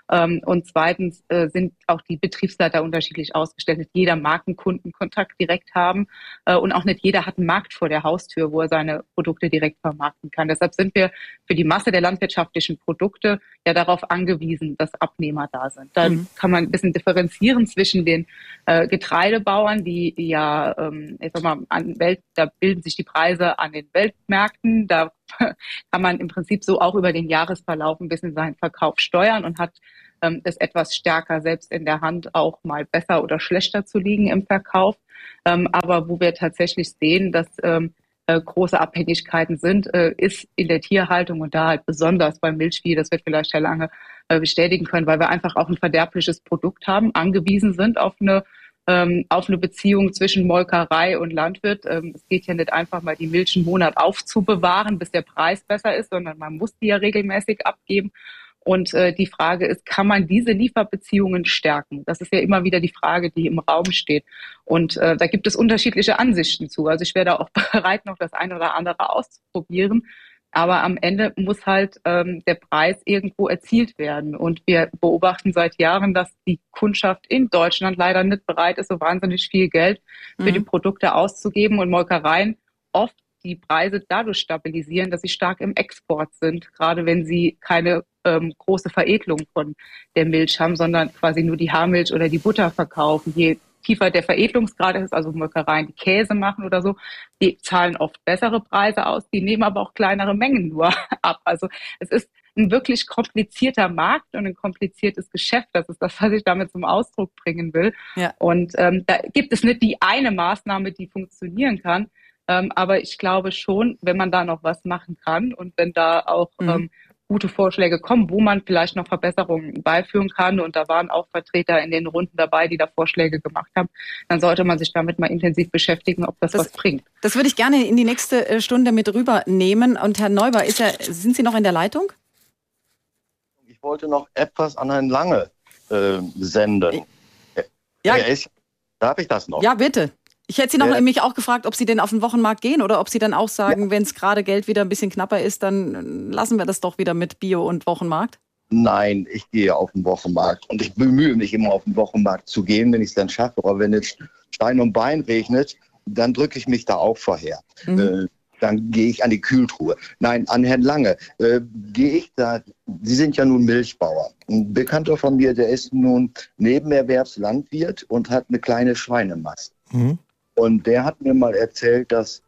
und zweitens äh, sind auch die Betriebsleiter unterschiedlich ausgestellt. Nicht jeder mag einen Kundenkontakt direkt haben äh, und auch nicht jeder hat einen Markt vor der Haustür, wo er seine Produkte direkt vermarkten kann. Deshalb sind wir für die Masse der landwirtschaftlichen Produkte ja darauf angewiesen, dass Abnehmer da sind. Dann mhm. kann man ein bisschen differenzieren zwischen den äh, Getreidebauern, die ja, ähm, ich sag mal, an Welt, da bilden sich die Preise an den Weltmärkten. Da kann man im Prinzip so auch über den Jahresverlauf ein bisschen seinen Verkauf steuern und hat ähm, es etwas stärker selbst in der Hand, auch mal besser oder schlechter zu liegen im Verkauf. Ähm, aber wo wir tatsächlich sehen, dass ähm, äh, große Abhängigkeiten sind, äh, ist in der Tierhaltung und da halt besonders beim Milchvieh, das wird vielleicht Herr Lange äh, bestätigen können, weil wir einfach auch ein verderbliches Produkt haben, angewiesen sind auf eine ähm, auf eine Beziehung zwischen Molkerei und Landwirt. Ähm, es geht ja nicht einfach mal die Milch einen Monat aufzubewahren, bis der Preis besser ist, sondern man muss die ja regelmäßig abgeben. Und äh, die Frage ist, kann man diese Lieferbeziehungen stärken? Das ist ja immer wieder die Frage, die im Raum steht. Und äh, da gibt es unterschiedliche Ansichten zu. Also ich wäre da auch bereit, noch das eine oder andere auszuprobieren. Aber am Ende muss halt ähm, der Preis irgendwo erzielt werden. Und wir beobachten seit Jahren, dass die Kundschaft in Deutschland leider nicht bereit ist, so wahnsinnig viel Geld für mhm. die Produkte auszugeben und Molkereien oft die Preise dadurch stabilisieren, dass sie stark im Export sind, gerade wenn sie keine ähm, große Veredelung von der Milch haben, sondern quasi nur die Haarmilch oder die Butter verkaufen. Je tiefer der Veredelungsgrad ist, also Molkereien, die Käse machen oder so, die zahlen oft bessere Preise aus, die nehmen aber auch kleinere Mengen nur ab. Also es ist ein wirklich komplizierter Markt und ein kompliziertes Geschäft. Das ist das, was ich damit zum Ausdruck bringen will. Ja. Und ähm, da gibt es nicht die eine Maßnahme, die funktionieren kann. Ähm, aber ich glaube schon, wenn man da noch was machen kann und wenn da auch mhm. ähm, gute Vorschläge kommen, wo man vielleicht noch Verbesserungen beiführen kann. Und da waren auch Vertreter in den Runden dabei, die da Vorschläge gemacht haben. Dann sollte man sich damit mal intensiv beschäftigen, ob das, das was bringt. Das würde ich gerne in die nächste äh, Stunde mit rübernehmen. Und Herr Neuber, ist er, sind Sie noch in der Leitung? Ich wollte noch etwas an Herrn Lange äh, senden. Ja. Ist, darf ich das noch? Ja, bitte. Ich hätte Sie noch äh, mich auch gefragt, ob Sie denn auf den Wochenmarkt gehen oder ob Sie dann auch sagen, ja. wenn es gerade Geld wieder ein bisschen knapper ist, dann lassen wir das doch wieder mit Bio und Wochenmarkt. Nein, ich gehe auf den Wochenmarkt und ich bemühe mich immer auf den Wochenmarkt zu gehen, wenn ich es dann schaffe. Aber wenn es Stein und Bein regnet, dann drücke ich mich da auch vorher. Mhm. Äh, dann gehe ich an die Kühltruhe. Nein, an Herrn Lange äh, gehe ich da. Sie sind ja nun Milchbauer. Ein Bekannter von mir, der ist nun Nebenerwerbslandwirt und hat eine kleine Schweinemast. Mhm. Und der hat mir mal erzählt, dass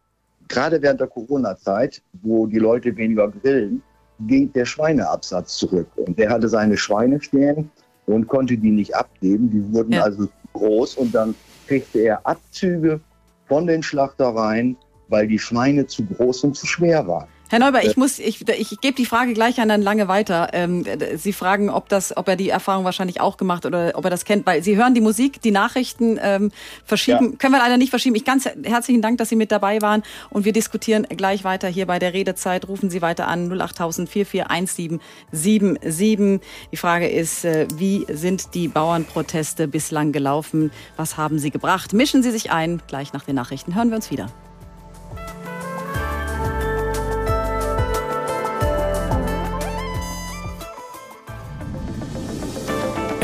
gerade während der Corona-Zeit, wo die Leute weniger grillen, ging der Schweineabsatz zurück. Und der hatte seine Schweine stehen und konnte die nicht abgeben. Die wurden ja. also groß und dann kriegte er Abzüge von den Schlachtereien, weil die Schweine zu groß und zu schwer waren. Herr Neuber, ich muss, ich, ich gebe die Frage gleich an Herrn Lange weiter. Ähm, Sie fragen, ob das, ob er die Erfahrung wahrscheinlich auch gemacht oder ob er das kennt, weil Sie hören die Musik, die Nachrichten ähm, verschieben, ja. können wir leider nicht verschieben. Ich ganz herzlichen Dank, dass Sie mit dabei waren und wir diskutieren gleich weiter hier bei der Redezeit. Rufen Sie weiter an 08000 441777. Die Frage ist, äh, wie sind die Bauernproteste bislang gelaufen? Was haben sie gebracht? Mischen Sie sich ein. Gleich nach den Nachrichten hören wir uns wieder.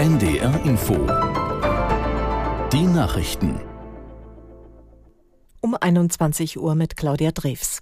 NDR Info. Die Nachrichten. Um 21 Uhr mit Claudia Drews.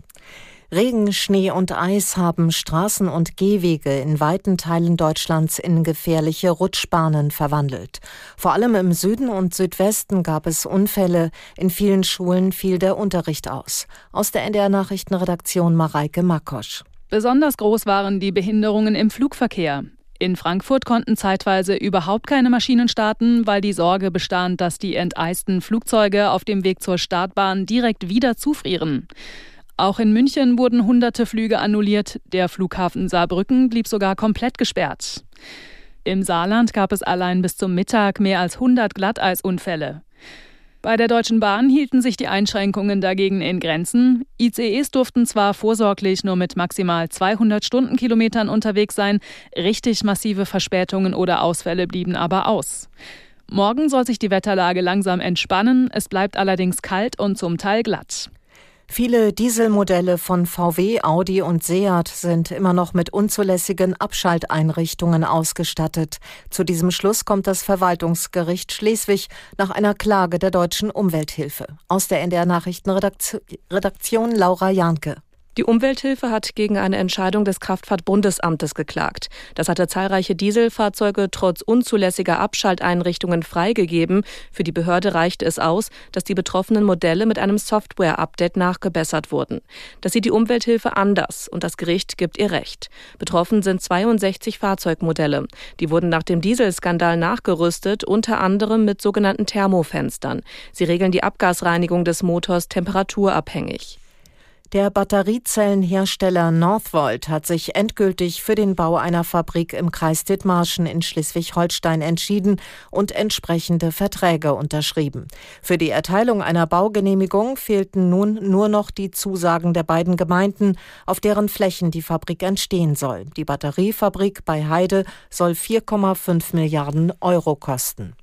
Regen, Schnee und Eis haben Straßen und Gehwege in weiten Teilen Deutschlands in gefährliche Rutschbahnen verwandelt. Vor allem im Süden und Südwesten gab es Unfälle. In vielen Schulen fiel der Unterricht aus. Aus der NDR Nachrichtenredaktion Mareike Makosch. Besonders groß waren die Behinderungen im Flugverkehr. In Frankfurt konnten zeitweise überhaupt keine Maschinen starten, weil die Sorge bestand, dass die enteisten Flugzeuge auf dem Weg zur Startbahn direkt wieder zufrieren. Auch in München wurden hunderte Flüge annulliert. Der Flughafen Saarbrücken blieb sogar komplett gesperrt. Im Saarland gab es allein bis zum Mittag mehr als 100 Glatteisunfälle. Bei der Deutschen Bahn hielten sich die Einschränkungen dagegen in Grenzen. ICEs durften zwar vorsorglich nur mit maximal 200 Stundenkilometern unterwegs sein, richtig massive Verspätungen oder Ausfälle blieben aber aus. Morgen soll sich die Wetterlage langsam entspannen, es bleibt allerdings kalt und zum Teil glatt. Viele Dieselmodelle von VW, Audi und Seat sind immer noch mit unzulässigen Abschalteinrichtungen ausgestattet. Zu diesem Schluss kommt das Verwaltungsgericht Schleswig nach einer Klage der deutschen Umwelthilfe. Aus der NDR Nachrichtenredaktion Laura Janke. Die Umwelthilfe hat gegen eine Entscheidung des Kraftfahrtbundesamtes geklagt. Das hatte zahlreiche Dieselfahrzeuge trotz unzulässiger Abschalteinrichtungen freigegeben. Für die Behörde reichte es aus, dass die betroffenen Modelle mit einem Software-Update nachgebessert wurden. Das sieht die Umwelthilfe anders und das Gericht gibt ihr Recht. Betroffen sind 62 Fahrzeugmodelle. Die wurden nach dem Dieselskandal nachgerüstet, unter anderem mit sogenannten Thermofenstern. Sie regeln die Abgasreinigung des Motors temperaturabhängig. Der Batteriezellenhersteller Northvolt hat sich endgültig für den Bau einer Fabrik im Kreis Dithmarschen in Schleswig-Holstein entschieden und entsprechende Verträge unterschrieben. Für die Erteilung einer Baugenehmigung fehlten nun nur noch die Zusagen der beiden Gemeinden, auf deren Flächen die Fabrik entstehen soll. Die Batteriefabrik bei Heide soll 4,5 Milliarden Euro kosten.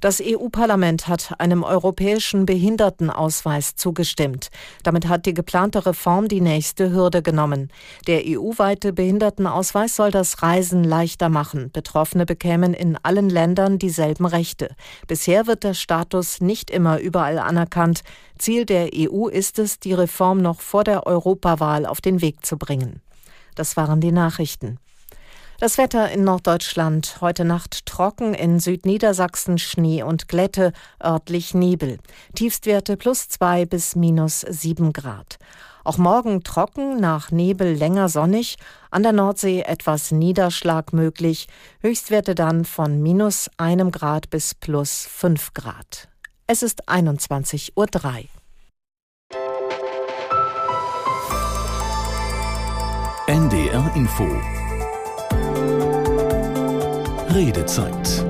Das EU-Parlament hat einem europäischen Behindertenausweis zugestimmt. Damit hat die geplante Reform die nächste Hürde genommen. Der EU-weite Behindertenausweis soll das Reisen leichter machen. Betroffene bekämen in allen Ländern dieselben Rechte. Bisher wird der Status nicht immer überall anerkannt. Ziel der EU ist es, die Reform noch vor der Europawahl auf den Weg zu bringen. Das waren die Nachrichten. Das Wetter in Norddeutschland. Heute Nacht trocken, in Südniedersachsen Schnee und Glätte, örtlich Nebel. Tiefstwerte plus zwei bis minus sieben Grad. Auch morgen trocken, nach Nebel länger sonnig, an der Nordsee etwas Niederschlag möglich, Höchstwerte dann von minus einem Grad bis plus fünf Grad. Es ist 21.03 Uhr. NDR Info Redezeit.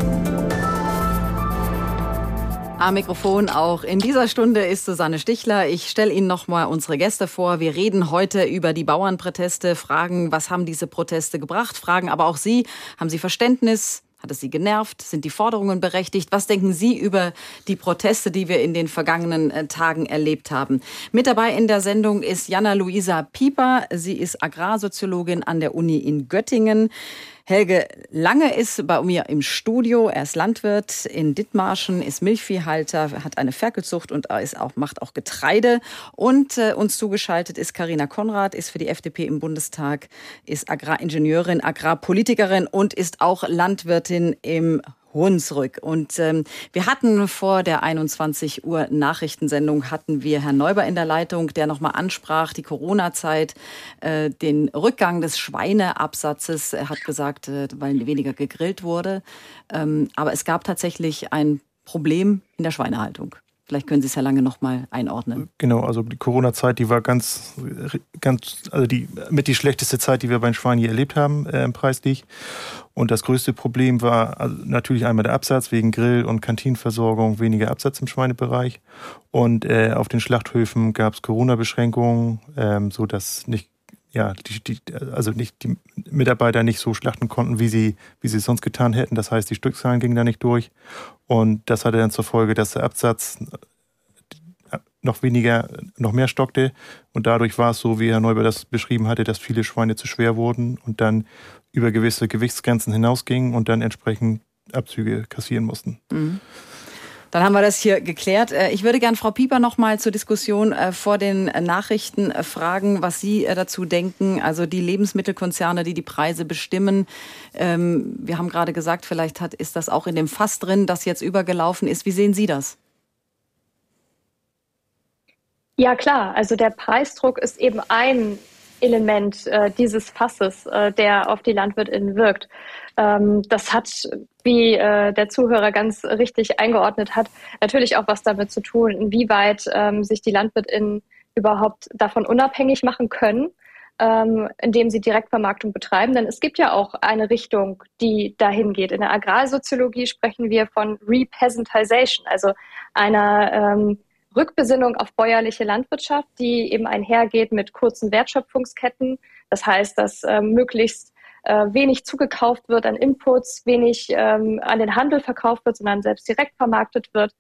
Am Mikrofon auch in dieser Stunde ist Susanne Stichler. Ich stelle Ihnen nochmal unsere Gäste vor. Wir reden heute über die Bauernproteste, fragen, was haben diese Proteste gebracht, fragen aber auch Sie, haben Sie Verständnis hat es Sie genervt? Sind die Forderungen berechtigt? Was denken Sie über die Proteste, die wir in den vergangenen äh, Tagen erlebt haben? Mit dabei in der Sendung ist Jana Luisa Pieper. Sie ist Agrarsoziologin an der Uni in Göttingen. Helge Lange ist bei mir im Studio. Er ist Landwirt in Dithmarschen, ist Milchviehhalter, hat eine Ferkelzucht und ist auch, macht auch Getreide. Und äh, uns zugeschaltet ist Karina Konrad, ist für die FDP im Bundestag, ist Agraringenieurin, Agrarpolitikerin und ist auch Landwirtin im Hunsrück. Und ähm, wir hatten vor der 21 Uhr Nachrichtensendung hatten wir Herrn Neuber in der Leitung, der nochmal ansprach, die Corona-Zeit, äh, den Rückgang des Schweineabsatzes. Er hat gesagt, äh, weil weniger gegrillt wurde. Ähm, aber es gab tatsächlich ein Problem in der Schweinehaltung. Vielleicht können Sie es ja lange noch mal einordnen. Genau, also die Corona-Zeit, die war ganz, ganz, also die mit die schlechteste Zeit, die wir bei den Schweinen je erlebt haben, äh, preislich. Und das größte Problem war also natürlich einmal der Absatz wegen Grill- und Kantinenversorgung, weniger Absatz im Schweinebereich. Und äh, auf den Schlachthöfen gab es Corona-Beschränkungen, ähm, so dass nicht ja, die, die, also nicht die Mitarbeiter nicht so schlachten konnten, wie sie, wie sie es sonst getan hätten. Das heißt, die Stückzahlen gingen da nicht durch. Und das hatte dann zur Folge, dass der Absatz noch weniger, noch mehr stockte. Und dadurch war es so, wie Herr Neuber das beschrieben hatte, dass viele Schweine zu schwer wurden und dann über gewisse Gewichtsgrenzen hinausgingen und dann entsprechend Abzüge kassieren mussten. Mhm. Dann haben wir das hier geklärt. Äh, ich würde gerne Frau Pieper noch mal zur Diskussion äh, vor den Nachrichten äh, fragen, was Sie dazu denken. Also die Lebensmittelkonzerne, die die Preise bestimmen. Ähm, wir haben gerade gesagt, vielleicht hat, ist das auch in dem Fass drin, das jetzt übergelaufen ist. Wie sehen Sie das? Ja, klar. Also der Preisdruck ist eben ein Element äh, dieses Fasses, äh, der auf die LandwirtInnen wirkt. Ähm, das hat, wie äh, der Zuhörer ganz richtig eingeordnet hat, natürlich auch was damit zu tun, inwieweit ähm, sich die LandwirtInnen überhaupt davon unabhängig machen können, ähm, indem sie Direktvermarktung betreiben. Denn es gibt ja auch eine Richtung, die dahin geht. In der Agrarsoziologie sprechen wir von Repeasantization, also einer Rückbesinnung auf bäuerliche Landwirtschaft, die eben einhergeht mit kurzen Wertschöpfungsketten. Das heißt, dass möglichst äh, wenig zugekauft wird an Inputs, wenig ähm, an den Handel verkauft wird, sondern selbst direkt vermarktet wird.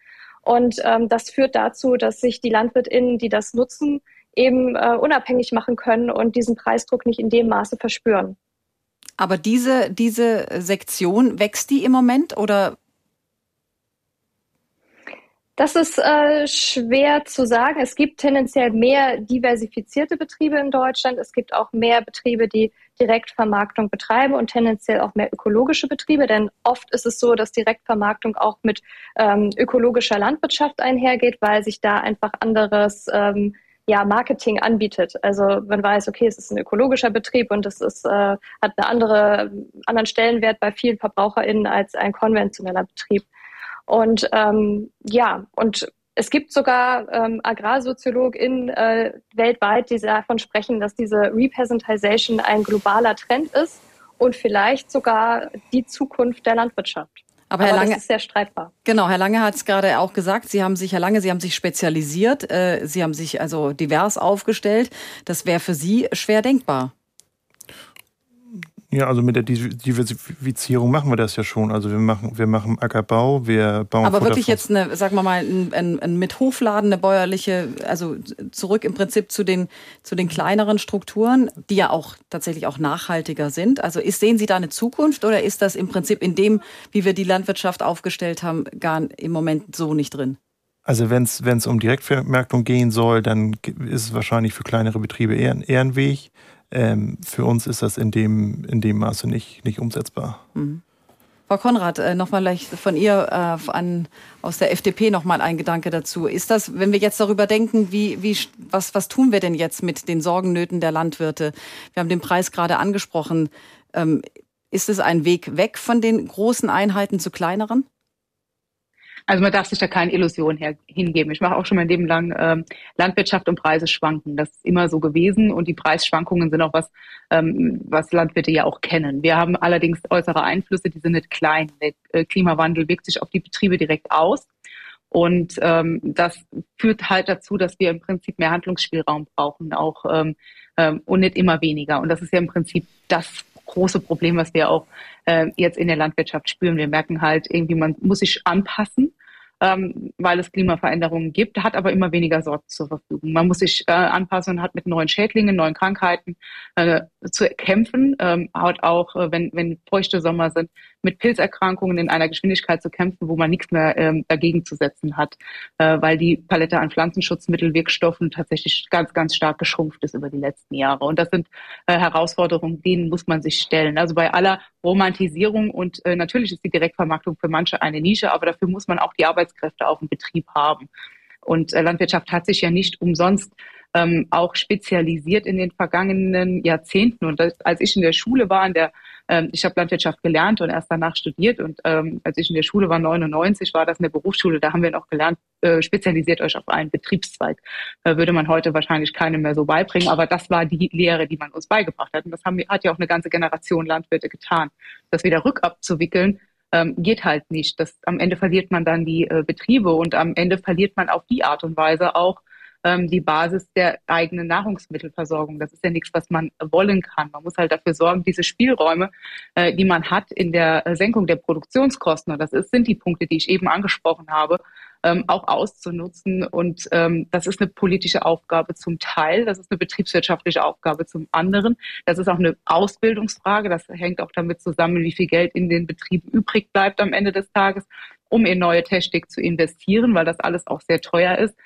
Und ähm, das führt dazu, dass sich die LandwirtInnen, die das nutzen, eben äh, unabhängig machen können und diesen Preisdruck nicht in dem Maße verspüren. Aber diese, diese Sektion, wächst die im Moment oder das ist äh, schwer zu sagen. Es gibt tendenziell mehr diversifizierte Betriebe in Deutschland. Es gibt auch mehr Betriebe, die Direktvermarktung betreiben und tendenziell auch mehr ökologische Betriebe. Denn oft ist es so, dass Direktvermarktung auch mit ähm, ökologischer Landwirtschaft einhergeht, weil sich da einfach anderes ähm, ja, Marketing anbietet. Also man weiß, okay, es ist ein ökologischer Betrieb und es ist, äh, hat einen andere, anderen Stellenwert bei vielen VerbraucherInnen als ein konventioneller Betrieb. Und ähm, ja, und es gibt sogar ähm, AgrarsoziologInnen äh, weltweit, die davon sprechen, dass diese Repeasantization ein globaler Trend ist und vielleicht sogar die Zukunft der Landwirtschaft. Aber, Herr Lange, das ist sehr streitbar. Genau, Herr Lange hat es gerade auch gesagt. Sie haben sich, Herr Lange, Sie haben sich spezialisiert. Äh, Sie haben sich also divers aufgestellt. Das wäre für Sie schwer denkbar. Ja, also mit der Diversifizierung machen wir das ja schon. Also wir machen, wir machen Ackerbau, wir bauen. Aber wirklich jetzt eine, sagen wir mal, ein, ein, ein mit Hofladen, eine bäuerliche, also zurück im Prinzip zu den, zu den kleineren Strukturen, die ja auch tatsächlich auch nachhaltiger sind. Also ist, sehen Sie da eine Zukunft oder ist das im Prinzip in dem, wie wir die Landwirtschaft aufgestellt haben, gar im Moment so nicht drin? Also wenn es um Direktvermarktung gehen soll, dann ist es wahrscheinlich für kleinere Betriebe eher, eher ein Weg. Ähm, für uns ist das in dem, in dem Maße nicht, nicht umsetzbar. Mhm. Frau Konrad, äh, nochmal vielleicht von ihr äh, an, aus der FDP nochmal ein Gedanke dazu. Ist das, wenn wir jetzt darüber denken, wie, wie, was, was tun wir denn jetzt mit den Sorgennöten der Landwirte? Wir haben den Preis gerade angesprochen. Ähm, ist es ein Weg weg von den großen Einheiten zu kleineren? Also man darf sich da keine Illusion her, hingeben. Ich mache auch schon mein Leben lang ähm, Landwirtschaft und Preise schwanken. Das ist immer so gewesen und die Preisschwankungen sind auch was, ähm, was Landwirte ja auch kennen. Wir haben allerdings äußere Einflüsse, die sind nicht klein. Der äh, Klimawandel wirkt sich auf die Betriebe direkt aus. Und ähm, das führt halt dazu, dass wir im Prinzip mehr Handlungsspielraum brauchen, auch ähm, ähm, und nicht immer weniger. Und das ist ja im Prinzip das große Problem, was wir auch äh, jetzt in der Landwirtschaft spüren. Wir merken halt irgendwie, man muss sich anpassen ähm, weil es Klimaveränderungen gibt, hat aber immer weniger Sorten zur Verfügung. Man muss sich äh, anpassen und hat mit neuen Schädlingen, neuen Krankheiten äh, zu kämpfen, ähm, hat auch, äh, wenn, wenn feuchte Sommer sind, mit Pilzerkrankungen in einer Geschwindigkeit zu kämpfen, wo man nichts mehr ähm, dagegen zu setzen hat, äh, weil die Palette an Pflanzenschutzmittel, Wirkstoffen tatsächlich ganz, ganz stark geschrumpft ist über die letzten Jahre. Und das sind äh, Herausforderungen, denen muss man sich stellen. Also bei aller Romantisierung und äh, natürlich ist die Direktvermarktung für manche eine Nische, aber dafür muss man auch die Arbeitskräfte auf dem Betrieb haben. Und äh, Landwirtschaft hat sich ja nicht umsonst ähm, auch spezialisiert in den vergangenen Jahrzehnten. Und das, als ich in der Schule war, in der ähm, ich habe Landwirtschaft gelernt und erst danach studiert. Und ähm, als ich in der Schule war, 99, war das eine Berufsschule, da haben wir noch gelernt, äh, spezialisiert euch auf einen Betriebszweig. Äh, würde man heute wahrscheinlich keinem mehr so beibringen. Aber das war die Lehre, die man uns beigebracht hat. Und das haben, hat ja auch eine ganze Generation Landwirte getan. Das wieder rückabzuwickeln, ähm, geht halt nicht. Das, am Ende verliert man dann die äh, Betriebe und am Ende verliert man auf die Art und Weise auch ähm, die Basis der eigenen Nahrungsmittelversorgung. Das ist ja nichts, was man wollen kann. Man muss halt dafür sorgen, diese Spielräume, äh, die man hat in der Senkung der Produktionskosten, und das ist, sind die Punkte, die ich eben angesprochen habe, ähm, auch auszunutzen. Und ähm, das ist eine politische Aufgabe zum Teil, das ist eine betriebswirtschaftliche Aufgabe zum anderen. Das ist auch eine Ausbildungsfrage. Das hängt auch damit zusammen, wie viel Geld in den Betrieben übrig bleibt am Ende des Tages, um in neue Technik zu investieren, weil das alles auch sehr teuer ist.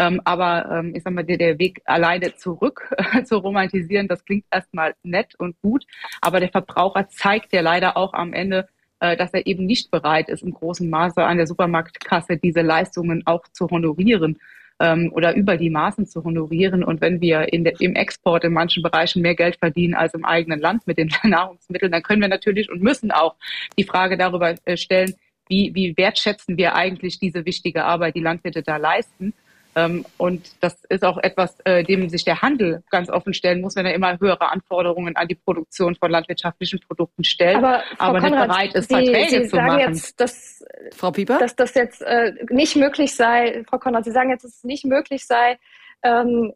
Ähm, aber ähm, ich sag mal, der, der Weg alleine zurück zu romantisieren, das klingt erstmal nett und gut. Aber der Verbraucher zeigt ja leider auch am Ende, äh, dass er eben nicht bereit ist, im großen Maße an der Supermarktkasse diese Leistungen auch zu honorieren ähm, oder über die Maßen zu honorieren. Und wenn wir der, im Export in manchen Bereichen mehr Geld verdienen als im eigenen Land mit den Nahrungsmitteln, dann können wir natürlich und müssen auch die Frage darüber äh, stellen, wie, wie wertschätzen wir eigentlich diese wichtige Arbeit, die Landwirte da leisten. Ähm, und das ist auch etwas, äh, dem sich der Handel ganz offen stellen muss, wenn er immer höhere Anforderungen an die Produktion von landwirtschaftlichen Produkten stellt, aber, aber Konrad, nicht bereit ist, Sie, Verträge Sie zu sagen machen. Jetzt, dass, Frau Pieper? Dass das jetzt äh, nicht möglich sei, Frau Konrad, Sie sagen jetzt, dass es nicht möglich sei, ähm,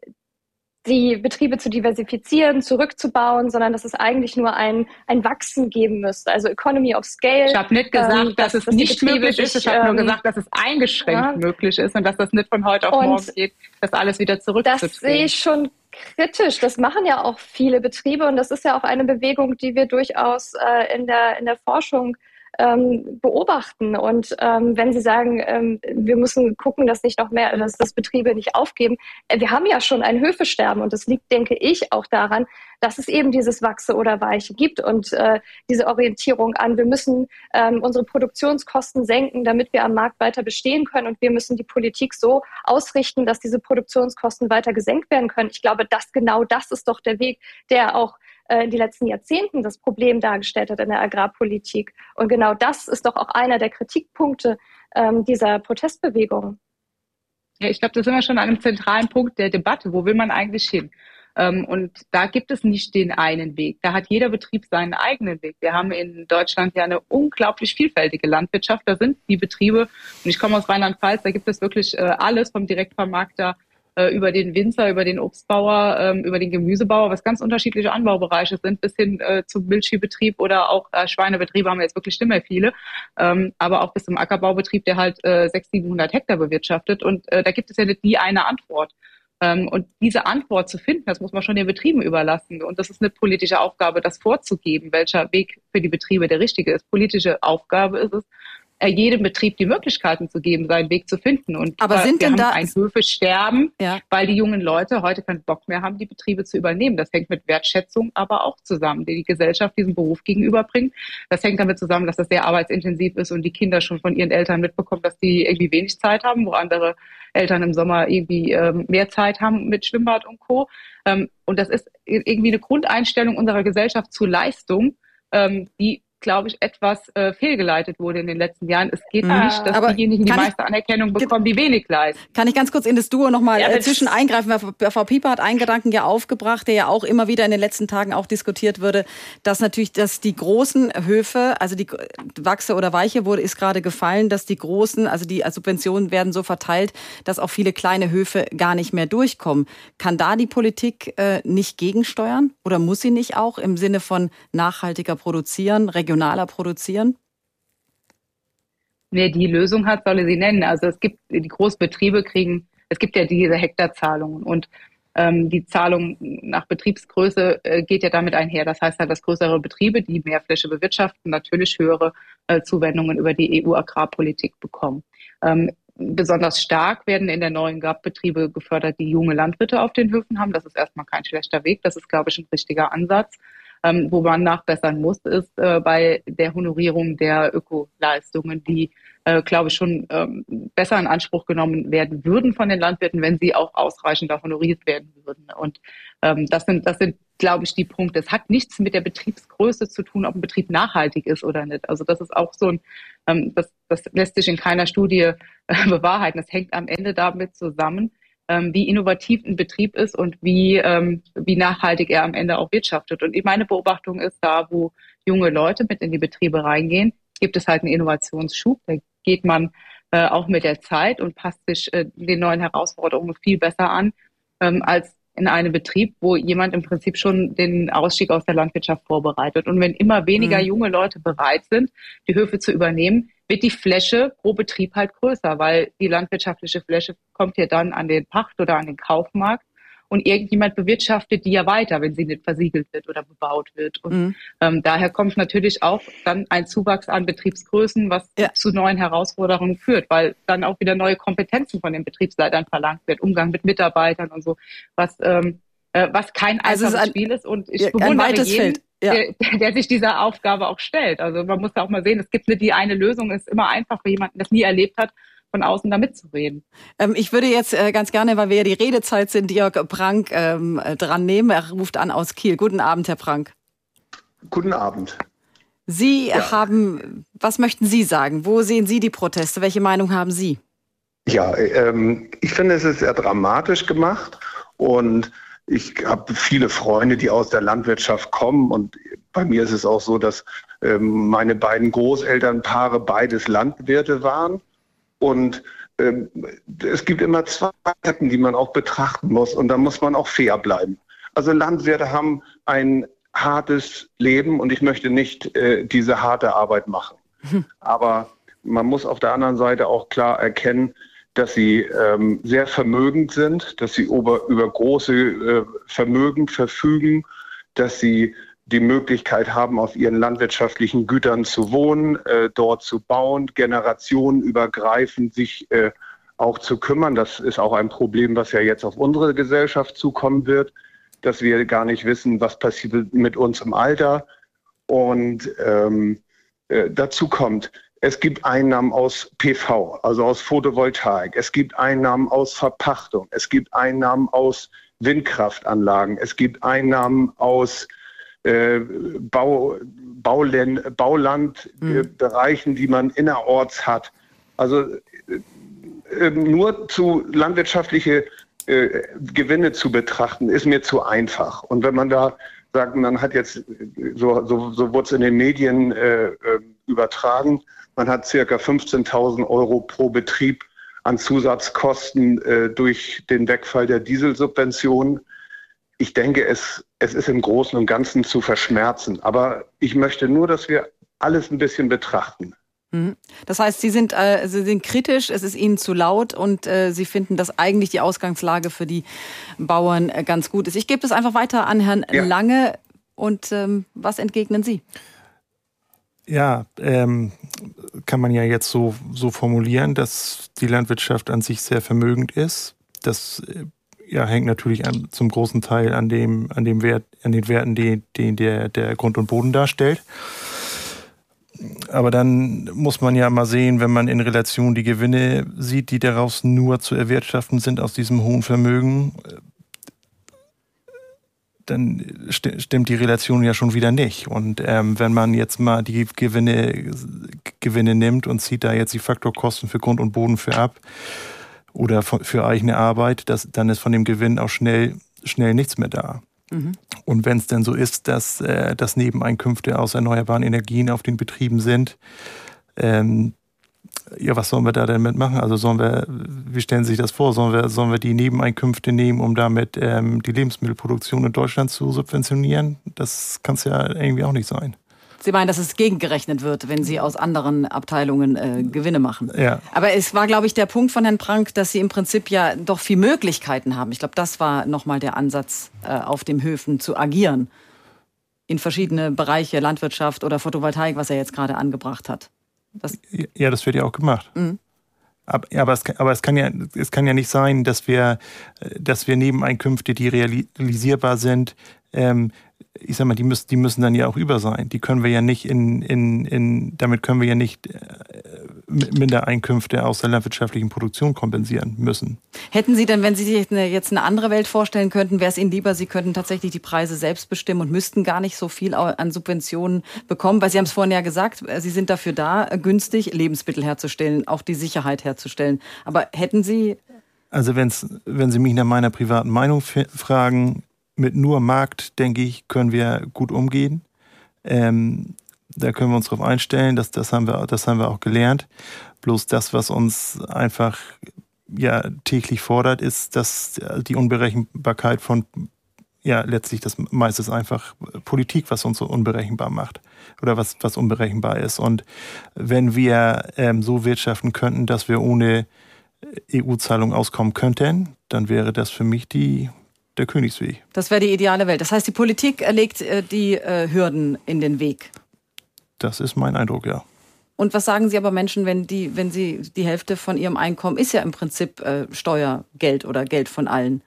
die Betriebe zu diversifizieren, zurückzubauen, sondern dass es eigentlich nur ein, ein Wachsen geben müsste, also Economy of Scale. Ich habe nicht gesagt, ähm, dass, dass, es dass nicht möglich ist, ich habe ähm, nur gesagt, dass es eingeschränkt ja. möglich ist und dass das nicht von heute auf und morgen geht, das alles wieder zurückzudrehen. Das sehe ich schon kritisch. Das machen ja auch viele Betriebe und das ist ja auch eine Bewegung, die wir durchaus äh, in, der, in der Forschung ähm, beobachten. Und ähm, wenn Sie sagen, ähm, wir müssen gucken, dass nicht noch mehr, dass das Betriebe nicht aufgeben, äh, wir haben ja schon ein Höfesterben und das liegt, denke ich, auch daran, dass es eben dieses Wachse oder Weiche gibt und äh, diese Orientierung an, wir müssen ähm, unsere Produktionskosten senken, damit wir am Markt weiter bestehen können und wir müssen die Politik so ausrichten, dass diese Produktionskosten weiter gesenkt werden können. Ich glaube, dass genau das ist doch der Weg, der auch in den letzten Jahrzehnten das Problem dargestellt hat in der Agrarpolitik. Und genau das ist doch auch einer der Kritikpunkte ähm, dieser Protestbewegung. Ja, ich glaube, da sind wir schon an einem zentralen Punkt der Debatte. Wo will man eigentlich hin? Ähm, und da gibt es nicht den einen Weg. Da hat jeder Betrieb seinen eigenen Weg. Wir haben in Deutschland ja eine unglaublich vielfältige Landwirtschaft. Da sind die Betriebe, und ich komme aus Rheinland-Pfalz, da gibt es wirklich äh, alles vom Direktvermarkter äh, über den Winzer, über den Obstbauer, ähm, über den Gemüsebauer, was ganz unterschiedliche Anbaubereiche sind, bis hin äh, zum Milchviehbetrieb oder auch äh, Schweinebetriebe haben wir jetzt wirklich nicht mehr viele, ähm, aber auch bis zum Ackerbaubetrieb, der halt äh, 600, 700 Hektar bewirtschaftet. Und äh, da gibt es ja nicht die eine Antwort. Ähm, und diese Antwort zu finden, das muss man schon den Betrieben überlassen. Und das ist eine politische Aufgabe, das vorzugeben, welcher Weg für die Betriebe der richtige ist. Politische Aufgabe ist es, jedem Betrieb die Möglichkeiten zu geben, seinen Weg zu finden. Und Aber sind wir denn haben da ein Höfe sterben, ja. weil die jungen Leute heute keinen Bock mehr haben, die Betriebe zu übernehmen. Das hängt mit Wertschätzung aber auch zusammen, die die Gesellschaft diesem Beruf gegenüberbringt. Das hängt damit zusammen, dass das sehr arbeitsintensiv ist und die Kinder schon von ihren Eltern mitbekommen, dass die irgendwie wenig Zeit haben, wo andere Eltern im Sommer irgendwie ähm, mehr Zeit haben mit Schwimmbad und Co. Ähm, und das ist irgendwie eine Grundeinstellung unserer Gesellschaft zur Leistung, ähm, die glaube ich, etwas äh, fehlgeleitet wurde in den letzten Jahren. Es geht mhm. nicht, dass Aber diejenigen die kann ich- meiste Anerkennung bekommen, die wenig leisten. Kann ich ganz kurz in das Duo nochmal Ja, äh, zwischen eingreifen? Weil Frau Pieper hat einen Gedanken ja aufgebracht, der ja auch immer wieder in den letzten Tagen auch diskutiert würde, dass natürlich, dass die großen Höfe, also die Wachse oder Weiche wurde, ist gerade gefallen, dass die großen, also die Subventionen werden so verteilt, dass auch viele kleine Höfe gar nicht mehr durchkommen. Kann da die Politik äh, nicht gegensteuern? Oder muss sie nicht auch im Sinne von nachhaltiger produzieren, regionaler produzieren? Wer die Lösung hat, solle sie nennen. Also es gibt, die Großbetriebe kriegen, es gibt ja diese Hektarzahlungen und ähm, die Zahlung nach Betriebsgröße äh, geht ja damit einher. Das heißt halt, dass größere Betriebe, die mehr Fläche bewirtschaften, natürlich höhere äh, Zuwendungen über die EU-Agrarpolitik bekommen. Ähm, besonders stark werden in der neuen GAP Betriebe gefördert, die junge Landwirte auf den Höfen haben. Das ist erstmal kein schlechter Weg. Das ist, glaube ich, ein richtiger Ansatz. Ähm, wo man nachbessern muss, ist äh, bei der Honorierung der Ökoleistungen, die, äh, glaube ich, schon ähm, besser in Anspruch genommen werden würden von den Landwirten, wenn sie auch ausreichender honoriert werden würden. Und ähm, das sind, das sind, glaube ich, die Punkte. Es hat nichts mit der Betriebsgröße zu tun, ob ein Betrieb nachhaltig ist oder nicht. Also das ist auch so ein, ähm, das, das lässt sich in keiner Studie äh, bewahrheiten. Das hängt am Ende damit zusammen, ähm, wie innovativ ein Betrieb ist und wie, ähm, wie nachhaltig er am Ende auch wirtschaftet. Und meine Beobachtung ist, da wo junge Leute mit in die Betriebe reingehen, gibt es halt einen Innovationsschub. Da geht man äh, auch mit der Zeit und passt sich äh, den neuen Herausforderungen viel besser an, ähm, als in einem Betrieb, wo jemand im Prinzip schon den Ausstieg aus der Landwirtschaft vorbereitet. Und wenn immer weniger Mhm. junge Leute bereit sind, die Höfe zu übernehmen, wird die Fläche pro Betrieb halt größer, weil die landwirtschaftliche Fläche kommt ja dann an den Pacht oder an den Kaufmarkt und irgendjemand bewirtschaftet die ja weiter, wenn sie nicht versiegelt wird oder bebaut wird. Und Mhm. ähm, daher kommt natürlich auch dann ein Zuwachs an Betriebsgrößen, was zu neuen Herausforderungen führt, weil dann auch wieder neue Kompetenzen von den Betriebsleitern verlangt wird, Umgang mit Mitarbeitern und so, was ähm, äh, was kein Also es ist einfaches ein- Spiel ist. Und ich Ja, bewundere jeden, Feld, ja. der, der sich dieser Aufgabe auch stellt. Also man muss da auch mal sehen, es gibt nicht die eine Lösung, es ist immer einfach für jemanden, der das nie erlebt hat, von außen da mitzureden. Ähm, ich würde jetzt äh, ganz gerne, weil wir ja die Redezeit sind, Jörg Prank ähm, äh, dran nehmen. Er ruft an aus Kiel. Guten Abend, Herr Prank. Guten Abend. Sie Ja. haben, was möchten Sie sagen? Wo sehen Sie die Proteste? Welche Meinung haben Sie? Ja, ähm, ich finde, es ist sehr dramatisch gemacht und ich habe viele Freunde, die aus der Landwirtschaft kommen und bei mir ist es auch so, dass ähm, meine beiden Großelternpaare beides Landwirte waren und ähm, es gibt immer zwei Seiten, die man auch betrachten muss und da muss man auch fair bleiben. Also Landwirte haben ein hartes Leben und ich möchte nicht äh, diese harte Arbeit machen. Aber man muss auf der anderen Seite auch klar erkennen, dass sie ähm, sehr vermögend sind, dass sie über, über große äh, Vermögen verfügen, dass sie die Möglichkeit haben, auf ihren landwirtschaftlichen Gütern zu wohnen, äh, dort zu bauen, generationenübergreifend sich äh, auch zu kümmern. Das ist auch ein Problem, was ja jetzt auf unsere Gesellschaft zukommen wird, dass wir gar nicht wissen, was passiert mit uns im Alter. Und ähm, äh, dazu kommt, es gibt Einnahmen aus PV, also aus Photovoltaik. Es gibt Einnahmen aus Verpachtung. Es gibt Einnahmen aus Windkraftanlagen. Es gibt Einnahmen aus äh, Bau, Baulen, Baulandbereichen, die man innerorts hat. Also äh, äh, nur zu landwirtschaftliche äh, Gewinne zu betrachten, ist mir zu einfach. Und wenn man da sagt, man hat jetzt, so, so, so wurde es in den Medien äh, äh, übertragen, man hat circa 15.000 Euro pro Betrieb an Zusatzkosten äh, durch den Wegfall der Dieselsubventionen. Ich denke, es, es ist im Großen und Ganzen zu verschmerzen. Aber ich möchte nur, dass wir alles ein bisschen betrachten. Mhm. Das heißt, Sie sind, äh, Sie sind kritisch, es ist Ihnen zu laut und äh, Sie finden, dass eigentlich die Ausgangslage für die Bauern äh, ganz gut ist. Ich gebe das einfach weiter an Herrn Ja. Lange. Und ähm, was entgegnen Sie? Ja, ähm, kann man ja jetzt so, so formulieren, dass die Landwirtschaft an sich sehr vermögend ist. Das äh, ja, hängt natürlich an, zum großen Teil an dem, an dem Wert, an den Werten, die, die der, der Grund und Boden darstellt. Aber dann muss man ja mal sehen, wenn man in Relation die Gewinne sieht, die daraus nur zu erwirtschaften sind aus diesem hohen Vermögen, dann stimmt die Relation ja schon wieder nicht. Und ähm, wenn man jetzt mal die Gewinne, Gewinne nimmt und zieht da jetzt die Faktorkosten für Grund und Boden für ab oder für eigene Arbeit, das, dann ist von dem Gewinn auch schnell, schnell nichts mehr da. Mhm. Und wenn es denn so ist, dass, äh, dass Nebeneinkünfte aus erneuerbaren Energien auf den Betrieben sind, ähm, ja, was sollen wir da denn mitmachen? Also sollen wir, wie stellen Sie sich das vor? Sollen wir, sollen wir die Nebeneinkünfte nehmen, um damit ähm, die Lebensmittelproduktion in Deutschland zu subventionieren? Das kann es ja irgendwie auch nicht sein. Sie meinen, dass es gegengerechnet wird, wenn Sie aus anderen Abteilungen äh, Gewinne machen. Ja. Aber es war, glaube ich, der Punkt von Herrn Prank, dass Sie im Prinzip ja doch viel Möglichkeiten haben. Ich glaube, das war nochmal der Ansatz, äh, auf dem Höfen zu agieren. In verschiedene Bereiche, Landwirtschaft oder Photovoltaik, was er jetzt gerade angebracht hat. Das ja, das wird ja auch gemacht. Mhm. Aber, aber, es, aber es, kann ja, es kann ja nicht sein, dass wir, dass wir Nebeneinkünfte, die realisierbar sind, ähm, ich sag mal, die müssen, die müssen dann ja auch über sein. Die können wir ja nicht in, in, in damit können wir ja nicht äh, Mindereinkünfte aus der landwirtschaftlichen Produktion kompensieren müssen. Hätten Sie denn, wenn Sie sich jetzt eine andere Welt vorstellen könnten, wäre es Ihnen lieber, Sie könnten tatsächlich die Preise selbst bestimmen und müssten gar nicht so viel an Subventionen bekommen? Weil Sie haben es vorhin ja gesagt, äh, Sie sind dafür da, günstig Lebensmittel herzustellen, auch die Sicherheit herzustellen. Aber hätten Sie also wenn's, wenn Sie mich nach meiner privaten Meinung fragen, mit nur Markt, denke ich, können wir gut umgehen. Ähm, da können wir uns darauf einstellen, das, das, haben wir, das haben wir auch gelernt. Bloß das, was uns einfach ja, täglich fordert, ist, dass die Unberechenbarkeit von, ja, letztlich das meiste ist einfach Politik, was uns so unberechenbar macht oder was, was unberechenbar ist. Und wenn wir ähm, so wirtschaften könnten, dass wir ohne EU-Zahlung auskommen könnten, dann wäre das für mich die der Königsweg. Das wäre die ideale Welt. Das heißt, die Politik legt äh, die äh, Hürden in den Weg. Das ist mein Eindruck, ja. Und was sagen Sie aber Menschen, wenn die, wenn sie die Hälfte von ihrem Einkommen ist ja im Prinzip äh, Steuergeld oder Geld von allen?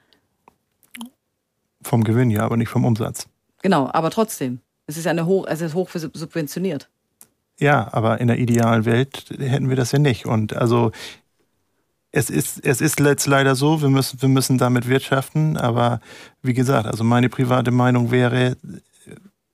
Vom Gewinn ja, aber nicht vom Umsatz. Genau, aber trotzdem. Es ist ja eine hoch, es ist hoch subventioniert. Ja, aber in der idealen Welt hätten wir das ja nicht. Und also es ist, es ist jetzt leider so, wir müssen, wir müssen damit wirtschaften, aber wie gesagt, also meine private Meinung wäre,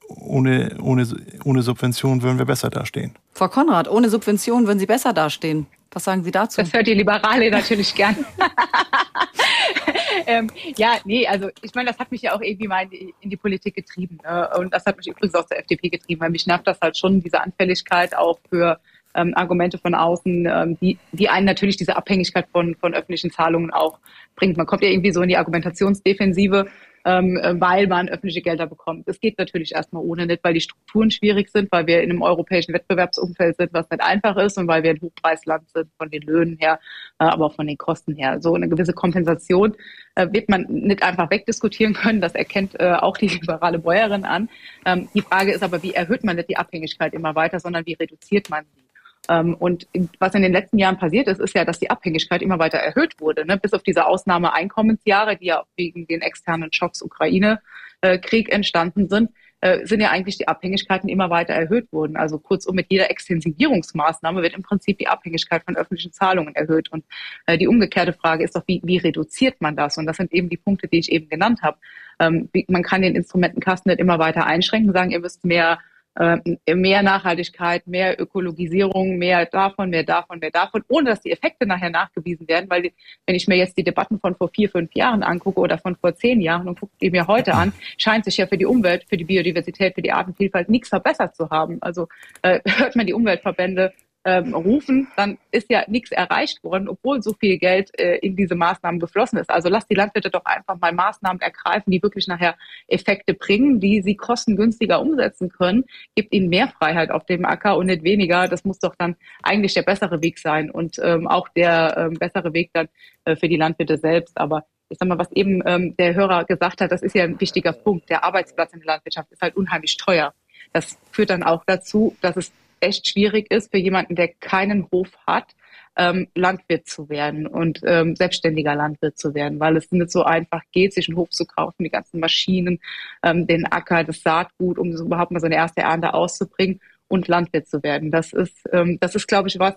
ohne, ohne, ohne Subvention würden wir besser dastehen. Frau Konrad, ohne Subvention würden Sie besser dastehen. Was sagen Sie dazu? Das hört die Liberale natürlich gern. ähm, ja, nee, also ich meine, das hat mich ja auch irgendwie mal in die, in die Politik getrieben. Ne? Und das hat mich übrigens auch zur FDP getrieben, weil mich nervt das halt schon, diese Anfälligkeit auch für ähm, Argumente von außen, ähm, die, die einen natürlich diese Abhängigkeit von, von öffentlichen Zahlungen auch bringt. Man kommt ja irgendwie so in die Argumentationsdefensive, ähm, weil man öffentliche Gelder bekommt. Das geht natürlich erstmal ohne nicht, weil die Strukturen schwierig sind, weil wir in einem europäischen Wettbewerbsumfeld sind, was nicht einfach ist und weil wir ein Hochpreisland sind von den Löhnen her, äh, aber auch von den Kosten her. So eine gewisse Kompensation äh, wird man nicht einfach wegdiskutieren können. Das erkennt äh, auch die liberale Bäuerin an. Ähm, die Frage ist aber, wie erhöht man nicht die Abhängigkeit immer weiter, sondern wie reduziert man sie? Ähm, und was in den letzten Jahren passiert ist, ist ja, dass die Abhängigkeit immer weiter erhöht wurde. Ne? Bis auf diese Ausnahmeeinkommensjahre, die ja wegen den externen Schocks Ukraine-Krieg entstanden sind, äh, sind ja eigentlich die Abhängigkeiten immer weiter erhöht worden. Also kurzum, mit jeder Extensivierungsmaßnahme wird im Prinzip die Abhängigkeit von öffentlichen Zahlungen erhöht. Und äh, die umgekehrte Frage ist doch, wie, wie reduziert man das? Und das sind eben die Punkte, die ich eben genannt habe. Ähm, man kann den Instrumentenkasten nicht immer weiter einschränken, sagen, ihr müsst mehr äh, mehr Nachhaltigkeit, mehr Ökologisierung, mehr davon, mehr davon, mehr davon, ohne dass die Effekte nachher nachgewiesen werden. Weil wenn ich mir jetzt die Debatten von vor vier, fünf Jahren angucke oder von vor zehn Jahren und gucke die mir heute an, scheint sich ja für die Umwelt, für die Biodiversität, für die Artenvielfalt nichts verbessert zu haben. Also äh, hört man die Umweltverbände ähm, rufen, dann ist ja nichts erreicht worden, obwohl so viel Geld äh, in diese Maßnahmen geflossen ist. Also lasst die Landwirte doch einfach mal Maßnahmen ergreifen, die wirklich nachher Effekte bringen, die sie kostengünstiger umsetzen können. Gibt ihnen mehr Freiheit auf dem Acker und nicht weniger. Das muss doch dann eigentlich der bessere Weg sein und ähm, auch der ähm, bessere Weg dann äh, für die Landwirte selbst. Aber ich sag mal, was eben ähm, der Hörer gesagt hat, das ist ja ein wichtiger Punkt. Der Arbeitsplatz in der Landwirtschaft ist halt unheimlich teuer. Das führt dann auch dazu, dass es echt schwierig ist für jemanden, der keinen Hof hat, ähm, Landwirt zu werden und ähm, selbstständiger Landwirt zu werden, weil es nicht so einfach geht, sich einen Hof zu kaufen, die ganzen Maschinen, ähm, den Acker, das Saatgut, um überhaupt mal seine erste Ernte auszubringen und Landwirt zu werden. Das ist, ähm, das ist, glaube ich, was,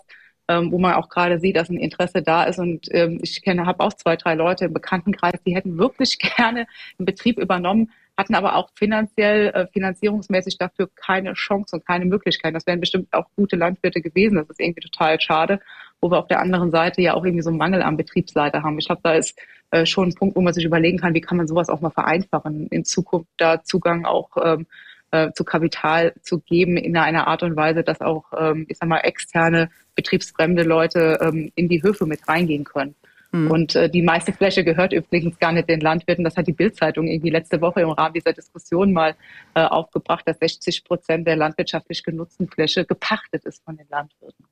ähm, wo man auch gerade sieht, dass ein Interesse da ist. Und ähm, ich kenne, habe auch zwei, drei Leute im Bekanntenkreis, die hätten wirklich gerne einen Betrieb übernommen, hatten aber auch finanziell, äh, finanzierungsmäßig dafür keine Chance und keine Möglichkeit. Das wären bestimmt auch gute Landwirte gewesen. Das ist irgendwie total schade, wo wir auf der anderen Seite ja auch irgendwie so einen Mangel am Betriebsleiter haben. Ich glaube, da ist äh, schon ein Punkt, wo man sich überlegen kann, wie kann man sowas auch mal vereinfachen, in Zukunft da Zugang auch ähm, äh, zu Kapital zu geben in einer Art und Weise, dass auch, ähm, ich sag mal, externe, betriebsfremde Leute ähm, in die Höfe mit reingehen können. Mhm. Und äh, die meiste Fläche gehört übrigens gar nicht den Landwirten. Das hat die Bildzeitung irgendwie letzte Woche im Rahmen dieser Diskussion mal äh, aufgebracht, dass 60 Prozent der landwirtschaftlich genutzten Fläche gepachtet ist von den Landwirten.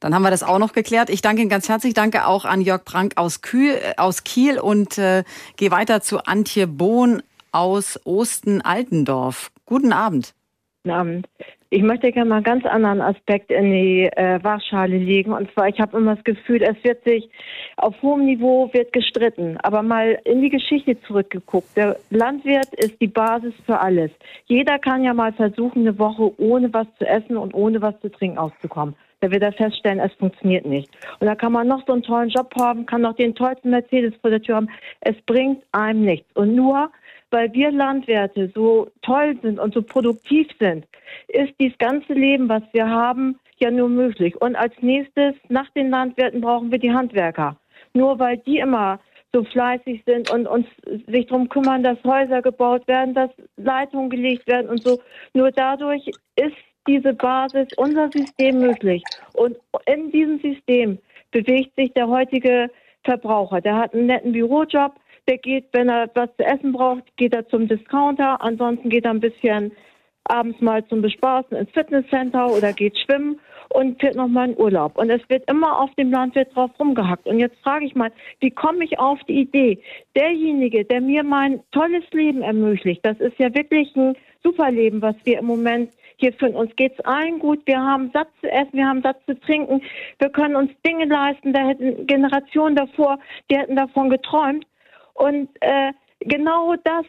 Dann haben wir das auch noch geklärt. Ich danke Ihnen ganz herzlich. Danke auch an Jörg Brank aus, Kühl, äh, aus Kiel und äh, gehe weiter zu Antje Bohn aus Osten-Altendorf. Guten Abend. Guten Abend. Ich möchte gerne mal einen ganz anderen Aspekt in die äh, Waagschale legen. Und zwar, ich habe immer das Gefühl, es wird sich auf hohem Niveau wird gestritten. Aber mal in die Geschichte zurückgeguckt. Der Landwirt ist die Basis für alles. Jeder kann ja mal versuchen, eine Woche ohne was zu essen und ohne was zu trinken auszukommen. Da wird er feststellen, es funktioniert nicht. Und da kann man noch so einen tollen Job haben, kann noch den tollsten Mercedes vor der Tür haben. Es bringt einem nichts. Und nur weil wir Landwirte so toll sind und so produktiv sind, ist dieses ganze Leben, was wir haben, ja nur möglich. Und als nächstes, nach den Landwirten, brauchen wir die Handwerker. Nur weil die immer so fleißig sind und uns sich darum kümmern, dass Häuser gebaut werden, dass Leitungen gelegt werden und so. Nur dadurch ist diese Basis, unser System möglich. Und in diesem System bewegt sich der heutige Verbraucher. Der hat einen netten Bürojob, der geht, wenn er was zu essen braucht, geht er zum Discounter. Ansonsten geht er ein bisschen abends mal zum Bespaßen ins Fitnesscenter oder geht schwimmen und fährt nochmal in Urlaub. Und es wird immer auf dem Landwirt drauf rumgehackt. Und jetzt frage ich mal, wie komme ich auf die Idee? Derjenige, der mir mein tolles Leben ermöglicht, das ist ja wirklich ein super Leben, was wir im Moment hier führen. Uns geht's allen gut. Wir haben Satz zu essen, wir haben Satz zu trinken. Wir können uns Dinge leisten. Da hätten Generationen davor, die hätten davon geträumt. Und äh, genau das,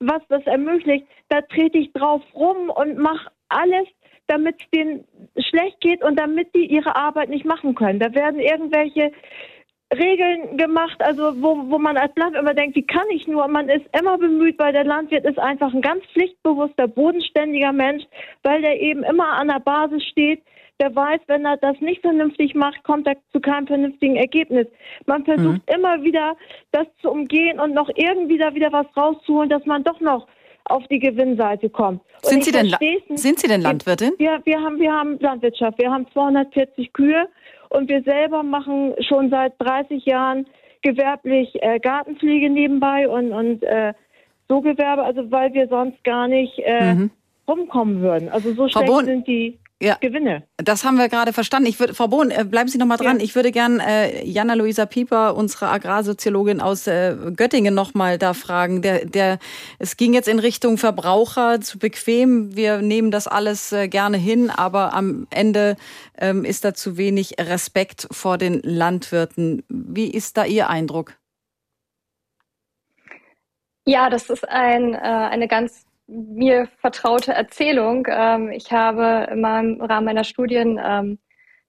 was das ermöglicht, da trete ich drauf rum und mache alles, damit es denen schlecht geht und damit die ihre Arbeit nicht machen können. Da werden irgendwelche Regeln gemacht, also wo, wo man als Landwirt immer denkt, wie kann ich nur? Man ist immer bemüht, weil der Landwirt ist einfach ein ganz pflichtbewusster, bodenständiger Mensch, weil der eben immer an der Basis steht der weiß, wenn er das nicht vernünftig macht, kommt er zu keinem vernünftigen Ergebnis. Man versucht mhm. immer wieder, das zu umgehen und noch irgendwie da wieder was rauszuholen, dass man doch noch auf die Gewinnseite kommt. Sind Sie, denn, sind Sie denn Landwirtin? Ja, wir haben, wir haben Landwirtschaft. Wir haben 240 Kühe und wir selber machen schon seit 30 Jahren gewerblich äh, Gartenpflege nebenbei und, und äh, so Gewerbe, also weil wir sonst gar nicht äh, mhm. rumkommen würden. Also so schlecht Bohn, sind die ja, Gewinne. Das haben wir gerade verstanden. Ich würde, Frau Bohn, äh, bleiben Sie noch mal dran. Ja. Ich würde gern äh, Jana-Luisa Pieper, unsere Agrarsoziologin aus äh, Göttingen, noch mal da fragen. Der, der, es ging jetzt in Richtung Verbraucher zu bequem. Wir nehmen das alles äh, gerne hin, aber am Ende ähm, ist da zu wenig Respekt vor den Landwirten. Wie ist da Ihr Eindruck? Ja, das ist ein, äh, eine ganz mir vertraute Erzählung. Ähm, ich habe im Rahmen meiner Studien ähm,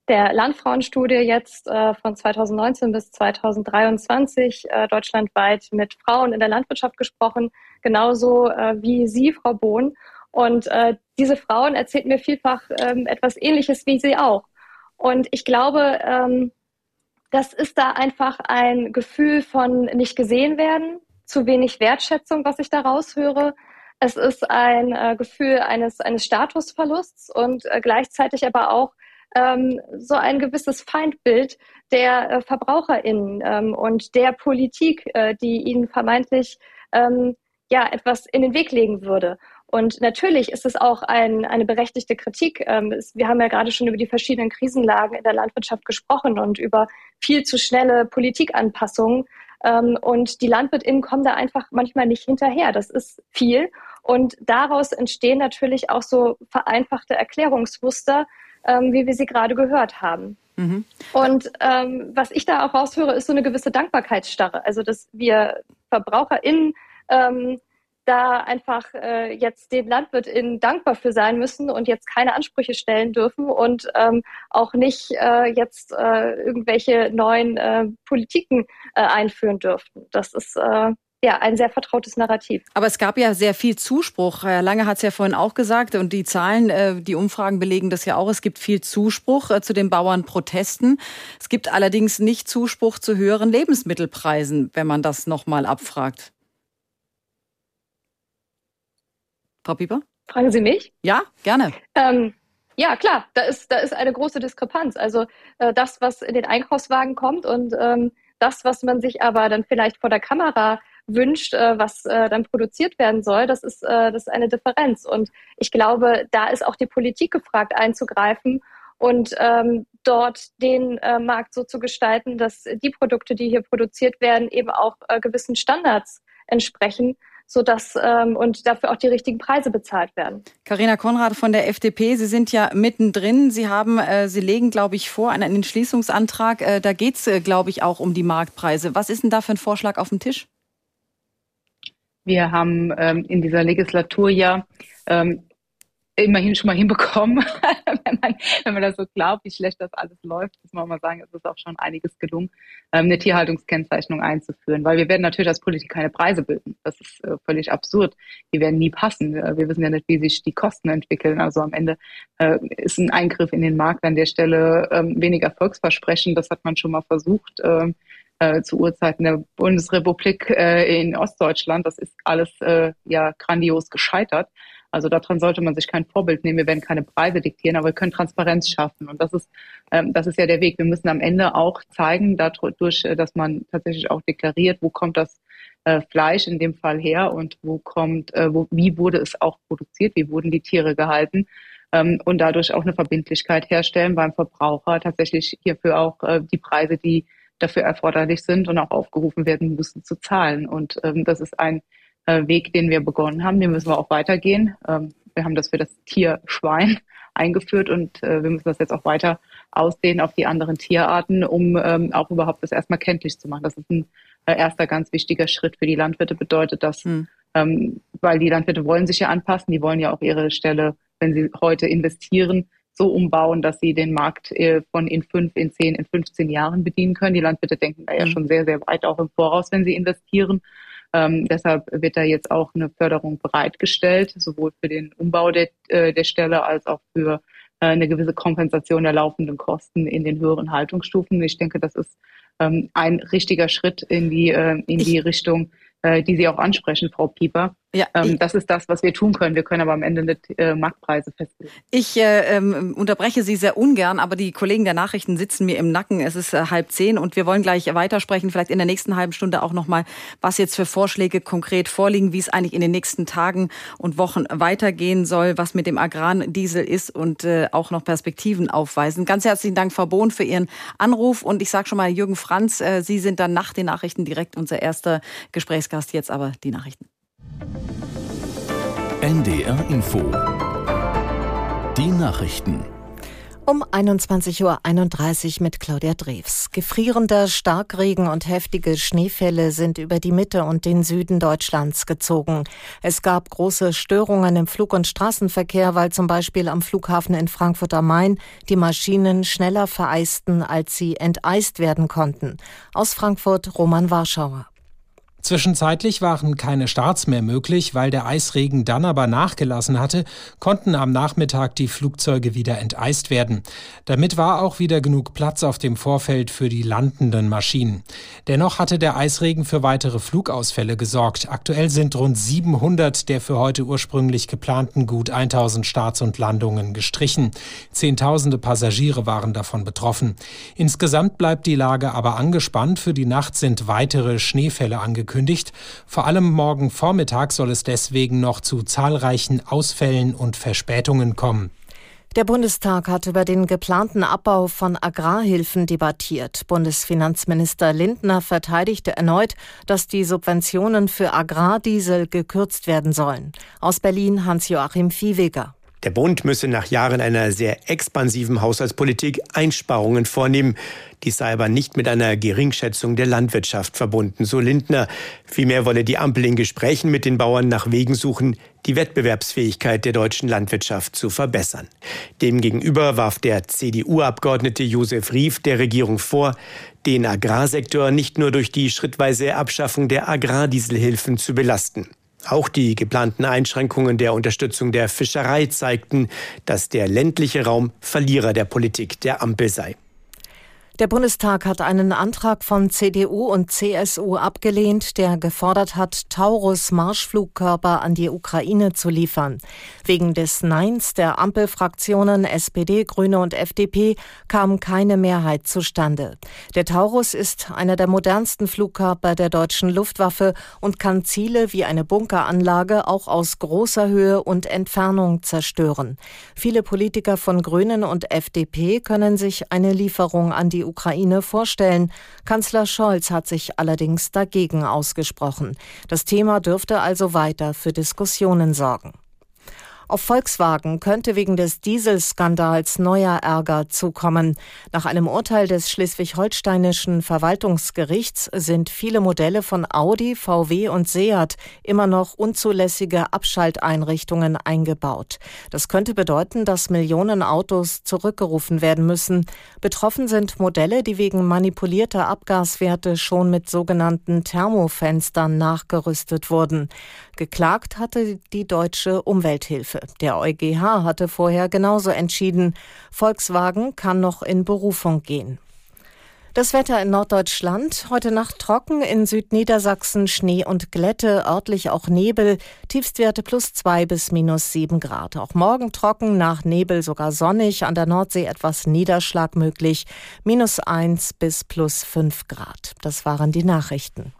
der Landfrauenstudie jetzt äh, von 2019 bis 2023 äh, deutschlandweit mit Frauen in der Landwirtschaft gesprochen, genauso äh, wie Sie, Frau Bohn. Und äh, diese Frauen erzählen mir vielfach ähm, etwas Ähnliches wie Sie auch. Und ich glaube, ähm, das ist da einfach ein Gefühl von nicht gesehen werden, zu wenig Wertschätzung, was ich da raushöre. Es ist ein äh, Gefühl eines, eines Statusverlusts und äh, gleichzeitig aber auch ähm, so ein gewisses Feindbild der äh, VerbraucherInnen ähm, und der Politik, äh, die ihnen vermeintlich ähm, ja, etwas in den Weg legen würde. Und natürlich ist es auch ein, eine berechtigte Kritik. Ähm, wir haben ja gerade schon über die verschiedenen Krisenlagen in der Landwirtschaft gesprochen und über viel zu schnelle Politikanpassungen. Ähm, und die LandwirtInnen kommen da einfach manchmal nicht hinterher. Das ist viel. Und daraus entstehen natürlich auch so vereinfachte Erklärungsmuster, ähm, wie wir sie gerade gehört haben. Mhm. Und ähm, was ich da auch raushöre, ist so eine gewisse Dankbarkeitsstarre. Also, dass wir VerbraucherInnen ähm, da einfach äh, jetzt den LandwirtInnen dankbar für sein müssen und jetzt keine Ansprüche stellen dürfen und ähm, auch nicht äh, jetzt äh, irgendwelche neuen äh, Politiken äh, einführen dürften. Das ist äh, ja, ein sehr vertrautes Narrativ. Aber es gab ja sehr viel Zuspruch. Herr Lange hat es ja vorhin auch gesagt und die Zahlen, äh, die Umfragen belegen das ja auch. Es gibt viel Zuspruch äh, zu den Bauernprotesten. Es gibt allerdings nicht Zuspruch zu höheren Lebensmittelpreisen, wenn man das nochmal abfragt. Frau Pieper? Fragen Sie mich? Ja, gerne. Ähm, ja, klar, da ist, da ist eine große Diskrepanz. Also äh, das, was in den Einkaufswagen kommt und ähm, das, was man sich aber dann vielleicht vor der Kamera wünscht, äh, was äh, dann produziert werden soll, das ist, äh, das ist eine Differenz. Und ich glaube, da ist auch die Politik gefragt, einzugreifen und ähm, dort den äh, Markt so zu gestalten, dass die Produkte, die hier produziert werden, eben auch äh, gewissen Standards entsprechen sodass ähm, und dafür auch die richtigen Preise bezahlt werden. Karina Konrad von der FDP, Sie sind ja mittendrin. Sie haben, äh, Sie legen, glaube ich, vor einen Entschließungsantrag. Äh, da geht es, äh, glaube ich, auch um die Marktpreise. Was ist denn da für ein Vorschlag auf dem Tisch? Wir haben ähm, in dieser Legislatur ja ähm, immerhin schon mal hinbekommen, wenn, man, wenn man das so glaubt, wie schlecht das alles läuft, muss man mal sagen, es ist auch schon einiges gelungen, ähm, eine Tierhaltungskennzeichnung einzuführen. Weil wir werden natürlich als Politik keine Preise bilden. Das ist äh, völlig absurd. Die werden nie passen. Wir wissen ja nicht, wie sich die Kosten entwickeln. Also am Ende äh, ist ein Eingriff in den Markt an der Stelle ähm, weniger erfolgsversprechend. Das hat man schon mal versucht. Äh, zu Urzeiten der Bundesrepublik äh, in Ostdeutschland. Das ist alles äh, ja grandios gescheitert. Also daran sollte man sich kein Vorbild nehmen. Wir werden keine Preise diktieren, aber wir können Transparenz schaffen. Und das ist, ähm, das ist ja der Weg. Wir müssen am Ende auch zeigen, dadurch, äh, dass man tatsächlich auch deklariert, wo kommt das äh, Fleisch in dem Fall her und wo kommt, äh, wo, wie wurde es auch produziert, wie wurden die Tiere gehalten. Ähm, und dadurch auch eine Verbindlichkeit herstellen beim Verbraucher, tatsächlich hierfür auch äh, die Preise, die dafür erforderlich sind und auch aufgerufen werden müssen zu zahlen. Und ähm, das ist ein äh, Weg, den wir begonnen haben, den müssen wir auch weitergehen. Ähm, wir haben das für das Tier Schwein eingeführt und äh, wir müssen das jetzt auch weiter ausdehnen auf die anderen Tierarten, um ähm, auch überhaupt das erstmal kenntlich zu machen. Das ist ein äh, erster ganz wichtiger Schritt für die Landwirte, bedeutet das, mhm. ähm, weil die Landwirte wollen sich ja anpassen, die wollen ja auch ihre Stelle, wenn sie heute investieren, so umbauen, dass sie den Markt äh, von in fünf, in zehn, in 15 Jahren bedienen können. Die Landwirte denken da ja mhm. schon sehr, sehr weit auch im Voraus, wenn sie investieren. Ähm, deshalb wird da jetzt auch eine Förderung bereitgestellt, sowohl für den Umbau der, äh, der Stelle als auch für äh, eine gewisse Kompensation der laufenden Kosten in den höheren Haltungsstufen. Ich denke, das ist ähm, ein richtiger Schritt in die, äh, in die Richtung, die Sie auch ansprechen, Frau Pieper. Ja, ähm, das ist das, was wir tun können. Wir können aber am Ende nicht äh, Marktpreise festlegen. Ich äh, ähm, unterbreche Sie sehr ungern, aber die Kollegen der Nachrichten sitzen mir im Nacken. Es ist äh, halb zehn und wir wollen gleich weitersprechen, vielleicht in der nächsten halben Stunde auch nochmal, was jetzt für Vorschläge konkret vorliegen, wie es eigentlich in den nächsten Tagen und Wochen weitergehen soll, was mit dem Agrardiesel ist und äh, auch noch Perspektiven aufweisen. Ganz herzlichen Dank, Frau Bohn, für Ihren Anruf und ich sage schon mal, Jürgen Franz, äh, Sie sind dann nach den Nachrichten direkt unser erster Gesprächsgast. Jetzt aber die Nachrichten. NDR Info. Die Nachrichten. Um 21.31 Uhr mit Claudia Drews. Gefrierender Starkregen und heftige Schneefälle sind über die Mitte und den Süden Deutschlands gezogen. Es gab große Störungen im Flug- und Straßenverkehr, weil zum Beispiel am Flughafen in Frankfurt am Main die Maschinen schneller vereisten, als sie enteist werden konnten. Aus Frankfurt Roman Warschauer. Zwischenzeitlich waren keine Starts mehr möglich, weil der Eisregen dann aber nachgelassen hatte, konnten am Nachmittag die Flugzeuge wieder enteist werden. Damit war auch wieder genug Platz auf dem Vorfeld für die landenden Maschinen. Dennoch hatte der Eisregen für weitere Flugausfälle gesorgt. Aktuell sind rund 700 der für heute ursprünglich geplanten gut 1000 Starts und Landungen gestrichen. Zehntausende Passagiere waren davon betroffen. Insgesamt bleibt die Lage aber angespannt. Für die Nacht sind weitere Schneefälle angekündigt angekündigt. Vor allem morgen Vormittag soll es deswegen noch zu zahlreichen Ausfällen und Verspätungen kommen. Der Bundestag hat über den geplanten Abbau von Agrarhilfen debattiert. Bundesfinanzminister Lindner verteidigte erneut, dass die Subventionen für Agrardiesel gekürzt werden sollen. Aus Berlin Hans-Joachim Viehweger. Der Bund müsse nach Jahren einer sehr expansiven Haushaltspolitik Einsparungen vornehmen. Dies sei aber nicht mit einer Geringschätzung der Landwirtschaft verbunden, so Lindner. Vielmehr wolle die Ampel in Gesprächen mit den Bauern nach Wegen suchen, die Wettbewerbsfähigkeit der deutschen Landwirtschaft zu verbessern. Demgegenüber warf der CDU-Abgeordnete Josef Rief der Regierung vor, den Agrarsektor nicht nur durch die schrittweise Abschaffung der Agrardieselhilfen zu belasten. Auch die geplanten Einschränkungen der Unterstützung der Fischerei zeigten, dass der ländliche Raum Verlierer der Politik der Ampel sei. Der Bundestag hat einen Antrag von CDU und CSU abgelehnt, der gefordert hat, Taurus Marschflugkörper an die Ukraine zu liefern. Wegen des Neins der Ampelfraktionen SPD, Grüne und FDP kam keine Mehrheit zustande. Der Taurus ist einer der modernsten Flugkörper der deutschen Luftwaffe und kann Ziele wie eine Bunkeranlage auch aus großer Höhe und Entfernung zerstören. Viele Politiker von Grünen und FDP können sich eine Lieferung an die Ukraine vorstellen. Kanzler Scholz hat sich allerdings dagegen ausgesprochen. Das Thema dürfte also weiter für Diskussionen sorgen. Auf Volkswagen könnte wegen des Dieselskandals neuer Ärger zukommen. Nach einem Urteil des schleswig-holsteinischen Verwaltungsgerichts sind viele Modelle von Audi, VW und Seat immer noch unzulässige Abschalteinrichtungen eingebaut. Das könnte bedeuten, dass Millionen Autos zurückgerufen werden müssen. Betroffen sind Modelle, die wegen manipulierter Abgaswerte schon mit sogenannten Thermofenstern nachgerüstet wurden. Geklagt hatte die deutsche Umwelthilfe. Der EuGH hatte vorher genauso entschieden. Volkswagen kann noch in Berufung gehen. Das Wetter in Norddeutschland. Heute Nacht trocken, in Südniedersachsen Schnee und Glätte, örtlich auch Nebel, Tiefstwerte plus zwei bis minus sieben Grad. Auch morgen trocken, nach Nebel sogar sonnig, an der Nordsee etwas Niederschlag möglich, minus eins bis plus fünf Grad. Das waren die Nachrichten.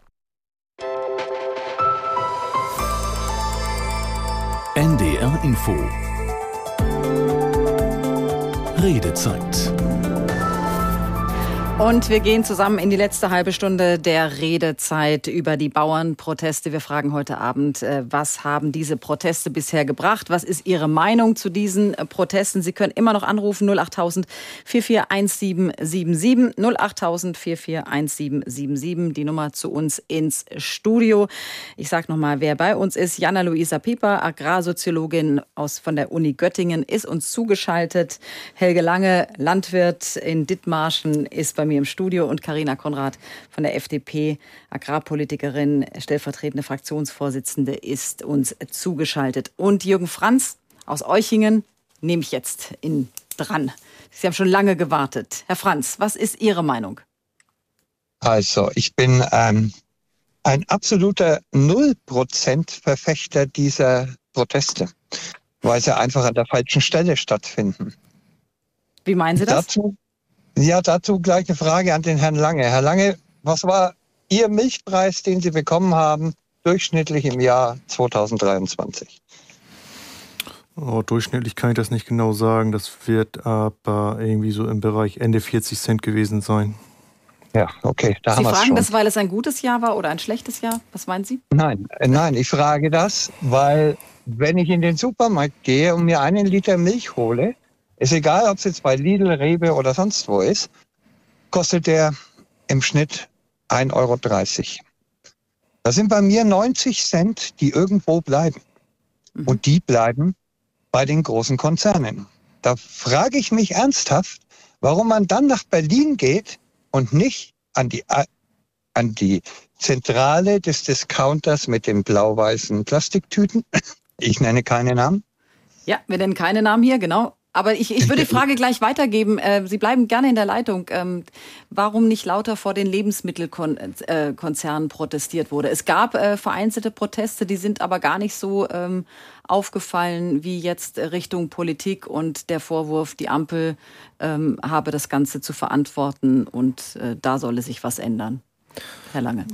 NDR Info. Redezeit und wir gehen zusammen in die letzte halbe Stunde der Redezeit über die Bauernproteste. Wir fragen heute Abend, äh, was haben diese Proteste bisher gebracht? Was ist Ihre Meinung zu diesen äh, Protesten? Sie können immer noch anrufen 08000 441777 08000 441777 die Nummer zu uns ins Studio. Ich sage nochmal, wer bei uns ist. Jana Luisa Pieper, Agrarsoziologin aus von der Uni Göttingen, ist uns zugeschaltet. Helge Lange, Landwirt in Dithmarschen, ist bei mir mir im Studio und Karina Konrad von der FDP, Agrarpolitikerin, stellvertretende Fraktionsvorsitzende, ist uns zugeschaltet. Und Jürgen Franz aus Euchingen nehme ich jetzt in dran. Sie haben schon lange gewartet. Herr Franz, was ist Ihre Meinung? Also, ich bin ähm, ein absoluter Nullprozent-Verfechter dieser Proteste, weil sie einfach an der falschen Stelle stattfinden. Wie meinen Sie das? Dazu, ja, dazu gleich eine Frage an den Herrn Lange. Herr Lange, was war Ihr Milchpreis, den Sie bekommen haben, durchschnittlich im Jahr 2023? Oh, durchschnittlich kann ich das nicht genau sagen. Das wird aber irgendwie so im Bereich Ende 40 Cent gewesen sein. Ja, okay. Da Sie haben fragen schon. das, weil es ein gutes Jahr war oder ein schlechtes Jahr? Was meinen Sie? Nein, äh, nein, ich frage das, weil wenn ich in den Supermarkt gehe und mir einen Liter Milch hole, ist egal, ob es jetzt bei Lidl, Rewe oder sonst wo ist, kostet der im Schnitt 1,30 Euro. Das sind bei mir 90 Cent, die irgendwo bleiben. Mhm. Und die bleiben bei den großen Konzernen. Da frage ich mich ernsthaft, warum man dann nach Berlin geht und nicht an die, an die Zentrale des Discounters mit den blau-weißen Plastiktüten. Ich nenne keine Namen. Ja, wir nennen keine Namen hier, genau. Aber ich, ich würde die Frage gleich weitergeben. Äh, Sie bleiben gerne in der Leitung. Ähm, warum nicht lauter vor den Lebensmittelkonzernen protestiert wurde? Es gab äh, vereinzelte Proteste, die sind aber gar nicht so ähm, aufgefallen wie jetzt Richtung Politik und der Vorwurf, die Ampel ähm, habe das Ganze zu verantworten und äh, da solle sich was ändern. Herr Lange.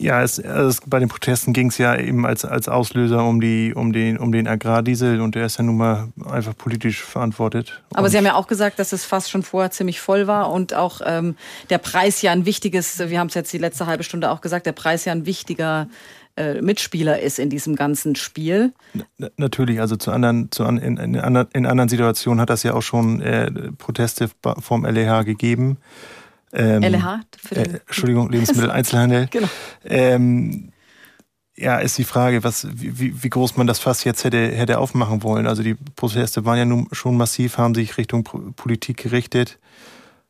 Ja, es, es, bei den Protesten ging es ja eben als, als Auslöser um, die, um, den, um den Agrardiesel und der ist ja nun mal einfach politisch verantwortet. Aber Sie haben ja auch gesagt, dass es fast schon vorher ziemlich voll war und auch ähm, der Preis ja ein wichtiges, wir haben es jetzt die letzte halbe Stunde auch gesagt, der Preis ja ein wichtiger äh, Mitspieler ist in diesem ganzen Spiel. N natürlich, also zu anderen, zu an, in, in, in, anderen Situationen hat das ja auch schon äh, Proteste vom LEH gegeben. Ähm, LH? Äh, Entschuldigung, Lebensmitteleinzelhandel. genau. Ähm, ja, ist die Frage, was, wie, wie groß man das Fass jetzt hätte, hätte aufmachen wollen. Also die Proteste waren ja nun schon massiv, haben sich Richtung Politik gerichtet.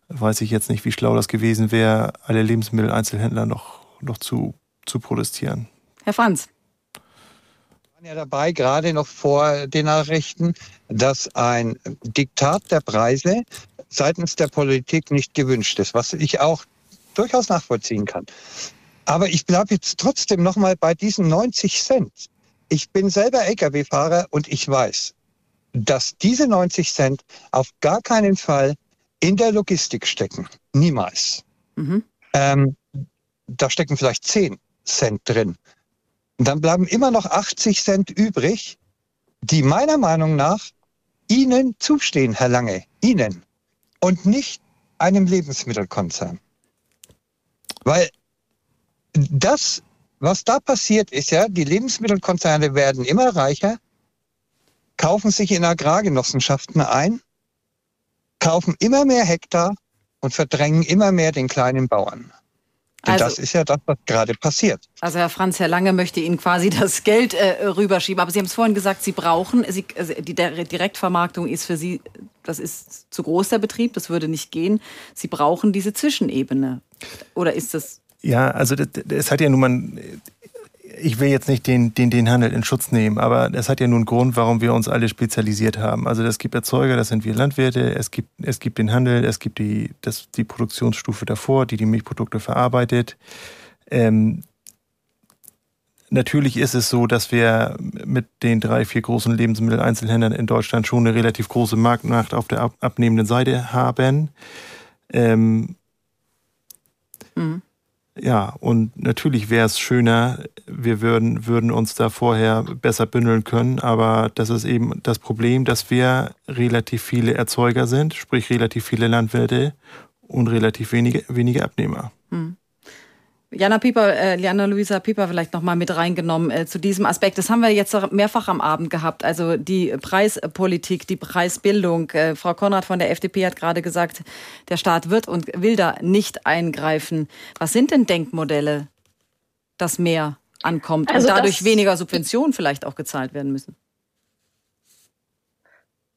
Weiß ich jetzt nicht, wie schlau das gewesen wäre, alle Lebensmitteleinzelhändler noch, noch zu, zu protestieren. Herr Franz. Wir waren ja dabei, gerade noch vor den Nachrichten, dass ein Diktat der Preise seitens der Politik nicht gewünscht ist, was ich auch durchaus nachvollziehen kann. Aber ich bleibe jetzt trotzdem noch mal bei diesen 90 Cent. Ich bin selber Lkw-Fahrer und ich weiß, dass diese 90 Cent auf gar keinen Fall in der Logistik stecken. Niemals. Mhm. Ähm, da stecken vielleicht 10 Cent drin. Und dann bleiben immer noch 80 Cent übrig, die meiner Meinung nach Ihnen zustehen, Herr Lange. Ihnen und nicht einem Lebensmittelkonzern. Weil das, was da passiert, ist ja, die Lebensmittelkonzerne werden immer reicher, kaufen sich in Agrargenossenschaften ein, kaufen immer mehr Hektar und verdrängen immer mehr den kleinen Bauern. Denn also, das ist ja das, was gerade passiert. Also Herr Franz, Herr Lange möchte Ihnen quasi das Geld äh, rüberschieben. Aber Sie haben es vorhin gesagt, Sie brauchen, Sie, also die Direktvermarktung ist für Sie, das ist zu groß der Betrieb, das würde nicht gehen. Sie brauchen diese Zwischenebene. Oder ist das... Ja, also es hat ja nun mal ich will jetzt nicht den, den, den Handel in Schutz nehmen, aber das hat ja nun einen Grund, warum wir uns alle spezialisiert haben. Also es gibt Erzeuger, das sind wir Landwirte, es gibt, es gibt den Handel, es gibt die, das, die Produktionsstufe davor, die die Milchprodukte verarbeitet. Ähm, natürlich ist es so, dass wir mit den drei, vier großen Lebensmitteleinzelhändlern in Deutschland schon eine relativ große Marktmacht auf der ab, abnehmenden Seite haben. Ähm, mhm. Ja, und natürlich wäre es schöner, wir würden, würden uns da vorher besser bündeln können, aber das ist eben das Problem, dass wir relativ viele Erzeuger sind, sprich relativ viele Landwirte und relativ wenige, wenige Abnehmer. Hm. Jana Pieper, äh, Jana Luisa Pieper vielleicht noch mal mit reingenommen äh, zu diesem Aspekt. Das haben wir jetzt mehrfach am Abend gehabt. Also die Preispolitik, die Preisbildung. Äh, Frau Konrad von der FDP hat gerade gesagt, der Staat wird und will da nicht eingreifen. Was sind denn Denkmodelle, dass mehr ankommt also und dadurch weniger Subventionen vielleicht auch gezahlt werden müssen?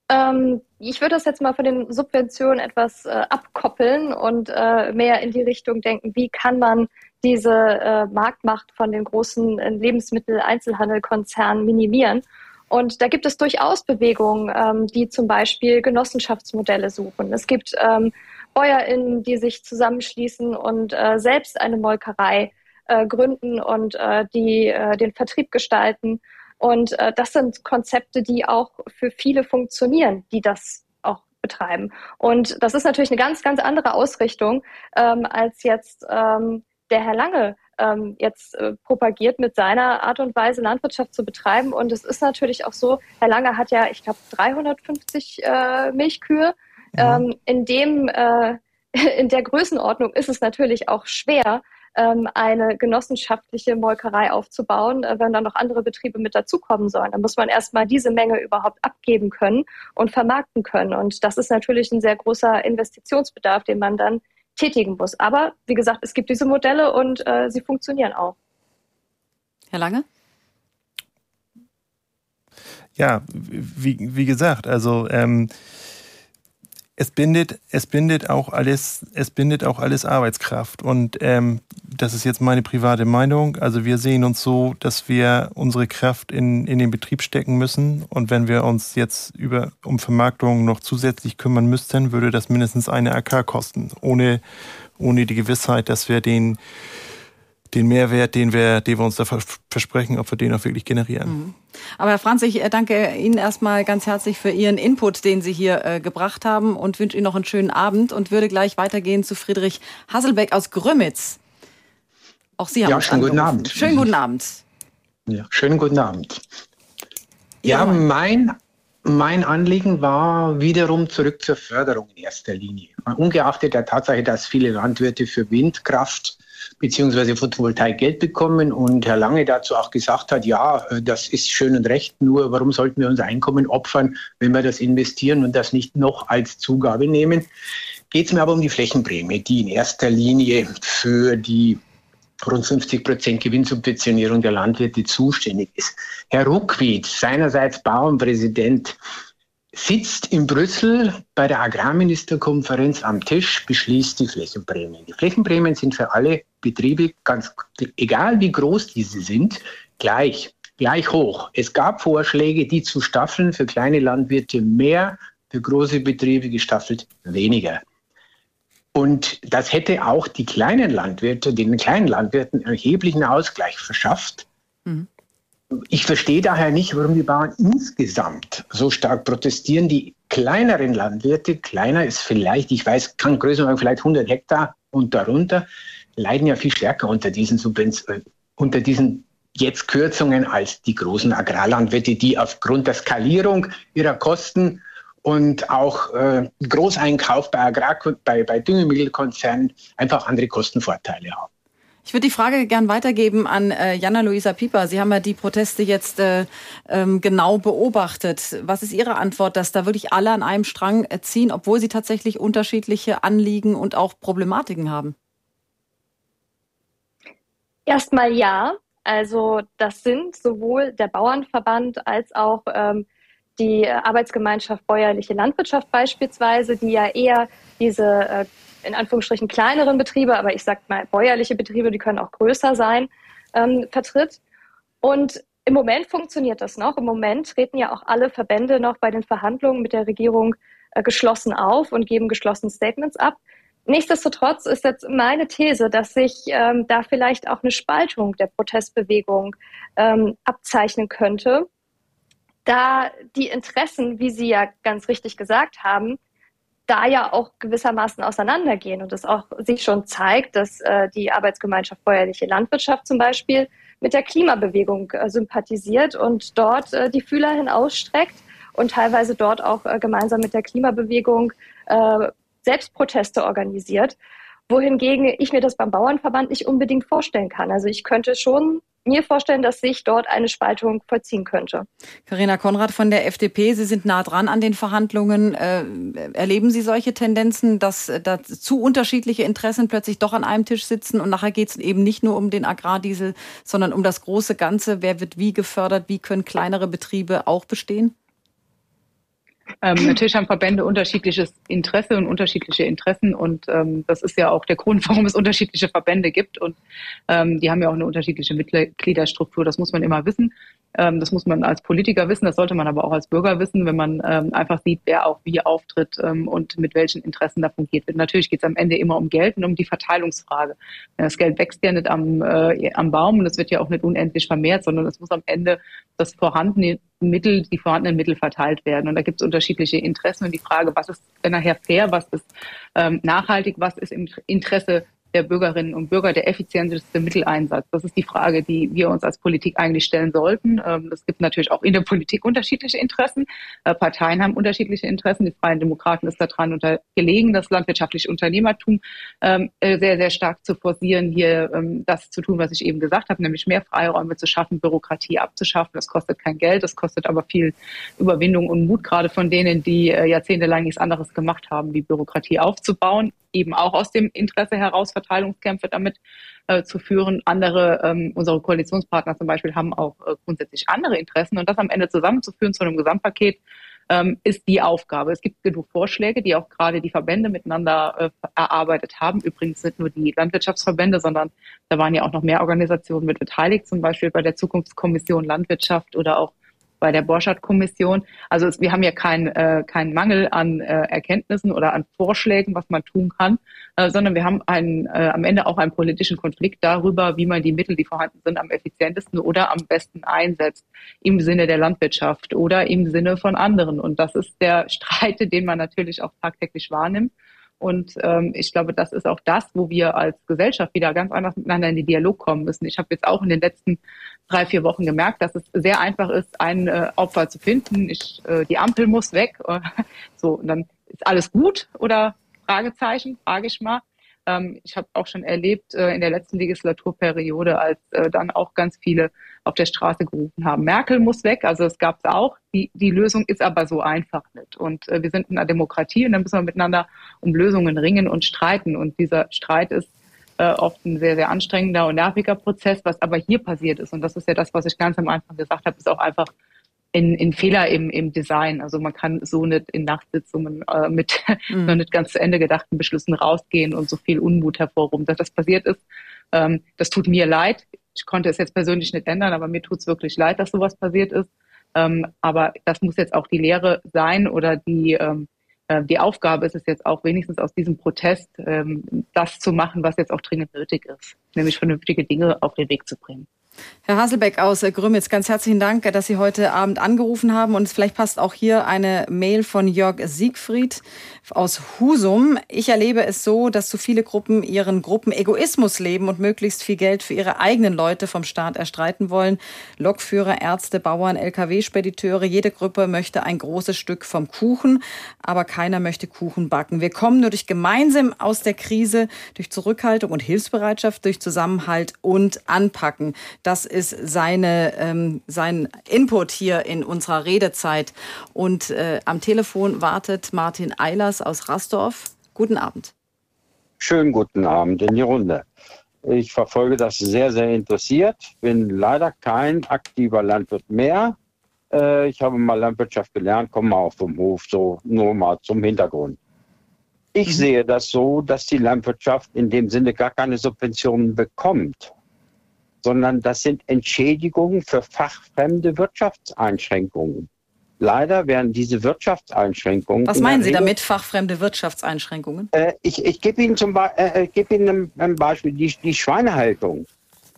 Ähm, ich würde das jetzt mal von den Subventionen etwas äh, abkoppeln und äh, mehr in die Richtung denken, wie kann man diese äh, Marktmacht von den großen äh, Lebensmittel-Einzelhandelkonzernen minimieren. Und da gibt es durchaus Bewegungen, ähm, die zum Beispiel Genossenschaftsmodelle suchen. Es gibt ähm, BäuerInnen, die sich zusammenschließen und äh, selbst eine Molkerei äh, gründen und äh, die äh, den Vertrieb gestalten. Und äh, das sind Konzepte, die auch für viele funktionieren, die das auch betreiben. Und das ist natürlich eine ganz, ganz andere Ausrichtung ähm, als jetzt ähm, der Herr Lange ähm, jetzt äh, propagiert, mit seiner Art und Weise Landwirtschaft zu betreiben. Und es ist natürlich auch so, Herr Lange hat ja, ich glaube, 350 äh, Milchkühe. Ja. Ähm, in dem, äh, in der Größenordnung ist es natürlich auch schwer, ähm, eine genossenschaftliche Molkerei aufzubauen, äh, wenn dann noch andere Betriebe mit dazukommen sollen. Da muss man erstmal diese Menge überhaupt abgeben können und vermarkten können. Und das ist natürlich ein sehr großer Investitionsbedarf, den man dann tätigen muss. Aber wie gesagt, es gibt diese Modelle und äh, sie funktionieren auch. Herr Lange? Ja, wie, wie gesagt, also ähm, es bindet, es bindet auch alles, es bindet auch alles Arbeitskraft. Und ähm, das ist jetzt meine private Meinung. Also wir sehen uns so, dass wir unsere Kraft in, in den Betrieb stecken müssen. Und wenn wir uns jetzt über, um Vermarktung noch zusätzlich kümmern müssten, würde das mindestens eine AK kosten. Ohne, ohne die Gewissheit, dass wir den, den Mehrwert, den wir, den wir uns da versprechen, ob wir den auch wirklich generieren. Mhm. Aber Herr Franz, ich äh, danke Ihnen erstmal ganz herzlich für Ihren Input, den Sie hier äh, gebracht haben und wünsche Ihnen noch einen schönen Abend und würde gleich weitergehen zu Friedrich Hasselbeck aus Grömitz. Auch Sie haben ja, schönen guten Abend. Schönen guten Abend. Ja, schönen guten Abend. Ja, mein, mein Anliegen war wiederum zurück zur Förderung in erster Linie. Ungeachtet der Tatsache, dass viele Landwirte für Windkraft bzw. Photovoltaik Geld bekommen und Herr Lange dazu auch gesagt hat, ja, das ist schön und recht, nur warum sollten wir unser Einkommen opfern, wenn wir das investieren und das nicht noch als Zugabe nehmen? Geht es mir aber um die Flächenprämie, die in erster Linie für die rund 50 Prozent Gewinnsubventionierung der Landwirte zuständig ist. Herr Ruckwied, seinerseits Bauernpräsident, sitzt in Brüssel bei der Agrarministerkonferenz am Tisch, beschließt die Flächenprämien. Die Flächenprämien sind für alle Betriebe, ganz egal wie groß diese sind, gleich, gleich hoch. Es gab Vorschläge, die zu staffeln, für kleine Landwirte mehr, für große Betriebe gestaffelt weniger. Und das hätte auch die kleinen Landwirte, den kleinen Landwirten erheblichen Ausgleich verschafft. Mhm. Ich verstehe daher nicht, warum die Bauern insgesamt so stark protestieren. Die kleineren Landwirte, kleiner ist vielleicht, ich weiß, kann größer sein, vielleicht 100 Hektar und darunter, leiden ja viel stärker unter diesen, Subvenz äh, unter diesen jetzt Kürzungen als die großen Agrarlandwirte, die aufgrund der Skalierung ihrer Kosten und auch äh, Großeinkauf bei, Agrar bei, bei Düngemittelkonzernen einfach andere Kostenvorteile haben. Ich würde die Frage gern weitergeben an äh, Jana-Luisa Pieper. Sie haben ja die Proteste jetzt äh, ähm, genau beobachtet. Was ist Ihre Antwort, dass da wirklich alle an einem Strang ziehen, obwohl sie tatsächlich unterschiedliche Anliegen und auch Problematiken haben? Erstmal ja. Also das sind sowohl der Bauernverband als auch ähm, die Arbeitsgemeinschaft Bäuerliche Landwirtschaft beispielsweise, die ja eher diese äh, in Anführungsstrichen kleineren Betriebe, aber ich sag mal bäuerliche Betriebe, die können auch größer sein, ähm, vertritt. Und im Moment funktioniert das noch. Im Moment treten ja auch alle Verbände noch bei den Verhandlungen mit der Regierung äh, geschlossen auf und geben geschlossene Statements ab. Nichtsdestotrotz ist jetzt meine These, dass sich ähm, da vielleicht auch eine Spaltung der Protestbewegung ähm, abzeichnen könnte, da die Interessen, wie Sie ja ganz richtig gesagt haben, da ja auch gewissermaßen auseinandergehen und es auch sich schon zeigt, dass äh, die Arbeitsgemeinschaft Bäuerliche Landwirtschaft zum Beispiel mit der Klimabewegung äh, sympathisiert und dort äh, die Fühler hinausstreckt und teilweise dort auch äh, gemeinsam mit der Klimabewegung äh, Selbstproteste organisiert wohingegen ich mir das beim Bauernverband nicht unbedingt vorstellen kann. Also ich könnte schon mir vorstellen, dass sich dort eine Spaltung vollziehen könnte. Karina Konrad von der FDP, Sie sind nah dran an den Verhandlungen. Äh, erleben Sie solche Tendenzen, dass da zu unterschiedliche Interessen plötzlich doch an einem Tisch sitzen und nachher geht es eben nicht nur um den Agrardiesel, sondern um das große Ganze? Wer wird wie gefördert? Wie können kleinere Betriebe auch bestehen? Ähm, natürlich haben Verbände unterschiedliches Interesse und unterschiedliche Interessen und ähm, das ist ja auch der Grund, warum es unterschiedliche Verbände gibt und ähm, die haben ja auch eine unterschiedliche Mitgliederstruktur. Das muss man immer wissen. Ähm, das muss man als Politiker wissen, das sollte man aber auch als Bürger wissen, wenn man ähm, einfach sieht, wer auch wie auftritt ähm, und mit welchen Interessen da fungiert wird. Natürlich geht es am Ende immer um Geld und um die Verteilungsfrage. Das Geld wächst ja nicht am, äh, am Baum und es wird ja auch nicht unendlich vermehrt, sondern es muss am Ende das vorhandene Mittel, die vorhandenen Mittel verteilt werden. Und da gibt es unterschiedliche Interessen und die Frage, was ist nachher fair, was ist ähm, nachhaltig, was ist im Interesse der Bürgerinnen und Bürger der effizienteste Mitteleinsatz? Das ist die Frage, die wir uns als Politik eigentlich stellen sollten. Ähm, es gibt natürlich auch in der Politik unterschiedliche Interessen. Äh, Parteien haben unterschiedliche Interessen. Die Freien Demokraten ist daran unter gelegen, das landwirtschaftliche Unternehmertum ähm, äh, sehr, sehr stark zu forcieren, hier ähm, das zu tun, was ich eben gesagt habe, nämlich mehr Freiräume zu schaffen, Bürokratie abzuschaffen. Das kostet kein Geld, das kostet aber viel Überwindung und Mut, gerade von denen, die äh, jahrzehntelang nichts anderes gemacht haben, wie Bürokratie aufzubauen eben auch aus dem Interesse heraus Verteilungskämpfe damit äh, zu führen. Andere, ähm, unsere Koalitionspartner zum Beispiel, haben auch äh, grundsätzlich andere Interessen und das am Ende zusammenzuführen zu einem Gesamtpaket ähm, ist die Aufgabe. Es gibt genug Vorschläge, die auch gerade die Verbände miteinander äh, erarbeitet haben. Übrigens nicht nur die Landwirtschaftsverbände, sondern da waren ja auch noch mehr Organisationen mit beteiligt, zum Beispiel bei der Zukunftskommission Landwirtschaft oder auch bei der Borchardt-Kommission. Also es, wir haben ja keinen äh, keinen Mangel an äh, Erkenntnissen oder an Vorschlägen, was man tun kann, äh, sondern wir haben einen, äh, am Ende auch einen politischen Konflikt darüber, wie man die Mittel, die vorhanden sind, am effizientesten oder am besten einsetzt im Sinne der Landwirtschaft oder im Sinne von anderen. Und das ist der Streit, den man natürlich auch tagtäglich wahrnimmt. Und ähm, ich glaube, das ist auch das, wo wir als Gesellschaft wieder ganz anders miteinander in den Dialog kommen müssen. Ich habe jetzt auch in den letzten drei, vier Wochen gemerkt, dass es sehr einfach ist, ein äh, Opfer zu finden. Ich, äh, die Ampel muss weg. so, und dann ist alles gut oder Fragezeichen, frage ich mal. Ähm, ich habe auch schon erlebt äh, in der letzten Legislaturperiode, als äh, dann auch ganz viele auf der Straße gerufen haben, Merkel muss weg. Also es gab es auch. Die, die Lösung ist aber so einfach nicht. Und äh, wir sind in einer Demokratie und dann müssen wir miteinander um Lösungen ringen und streiten. Und dieser Streit ist äh, oft ein sehr, sehr anstrengender und nerviger Prozess. Was aber hier passiert ist, und das ist ja das, was ich ganz am Anfang gesagt habe, ist auch einfach in, in Fehler im, im Design. Also man kann so nicht in Nachtsitzungen äh, mit mhm. noch nicht ganz zu Ende gedachten Beschlüssen rausgehen und so viel Unmut hervorrufen. Dass das passiert ist, ähm, das tut mir leid. Ich konnte es jetzt persönlich nicht ändern, aber mir tut es wirklich leid, dass sowas passiert ist. Ähm, aber das muss jetzt auch die Lehre sein oder die, ähm, äh, die Aufgabe ist es jetzt auch wenigstens aus diesem Protest ähm, das zu machen, was jetzt auch dringend nötig ist, nämlich vernünftige Dinge auf den Weg zu bringen. Herr Haselbeck aus Grümitz, ganz herzlichen Dank, dass Sie heute Abend angerufen haben. Und vielleicht passt auch hier eine Mail von Jörg Siegfried aus Husum. Ich erlebe es so, dass zu viele Gruppen ihren Gruppenegoismus leben und möglichst viel Geld für ihre eigenen Leute vom Staat erstreiten wollen. Lokführer, Ärzte, Bauern, Lkw-Spediteure, jede Gruppe möchte ein großes Stück vom Kuchen, aber keiner möchte Kuchen backen. Wir kommen nur durch gemeinsam aus der Krise, durch Zurückhaltung und Hilfsbereitschaft, durch Zusammenhalt und Anpacken. Das ist seine, ähm, sein Input hier in unserer Redezeit. Und äh, am Telefon wartet Martin Eilers aus Rastorf. Guten Abend. Schönen guten Abend in die Runde. Ich verfolge das sehr, sehr interessiert. Bin leider kein aktiver Landwirt mehr. Äh, ich habe mal Landwirtschaft gelernt, komme mal auf dem Hof, so nur mal zum Hintergrund. Ich mhm. sehe das so, dass die Landwirtschaft in dem Sinne gar keine Subventionen bekommt sondern das sind Entschädigungen für fachfremde Wirtschaftseinschränkungen. Leider werden diese Wirtschaftseinschränkungen. Was meinen Sie damit, fachfremde Wirtschaftseinschränkungen? Äh, ich ich gebe Ihnen zum Be äh, äh geb Ihnen ein, Beispiel. Die, die Schweinehaltung,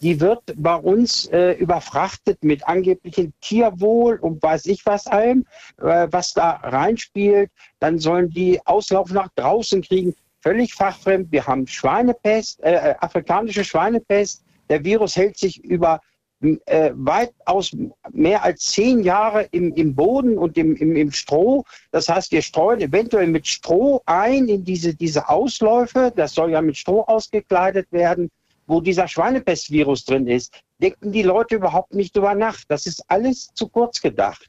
die wird bei uns äh, überfrachtet mit angeblichem Tierwohl und weiß ich was allem, äh, was da reinspielt. Dann sollen die Auslauf nach draußen kriegen. Völlig fachfremd. Wir haben Schweinepest, äh, afrikanische Schweinepest der Virus hält sich über äh, weitaus mehr als zehn Jahre im, im Boden und im, im, im Stroh. Das heißt, wir streuen eventuell mit Stroh ein in diese, diese Ausläufe. Das soll ja mit Stroh ausgekleidet werden, wo dieser Schweinepestvirus drin ist. Denken die Leute überhaupt nicht drüber nach. Das ist alles zu kurz gedacht.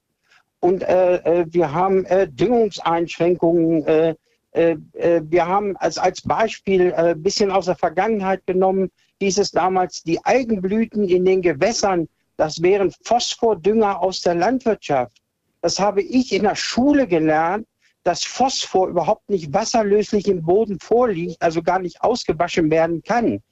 Und äh, äh wir haben äh, Düngungseinschränkungen. Äh, äh, wir haben als, als Beispiel ein bisschen aus der Vergangenheit genommen, hieß es damals, die Algenblüten in den Gewässern, das wären Phosphordünger aus der Landwirtschaft. Das habe ich in der Schule gelernt, dass Phosphor überhaupt nicht wasserlöslich im Boden vorliegt, also gar nicht ausgewaschen werden kann.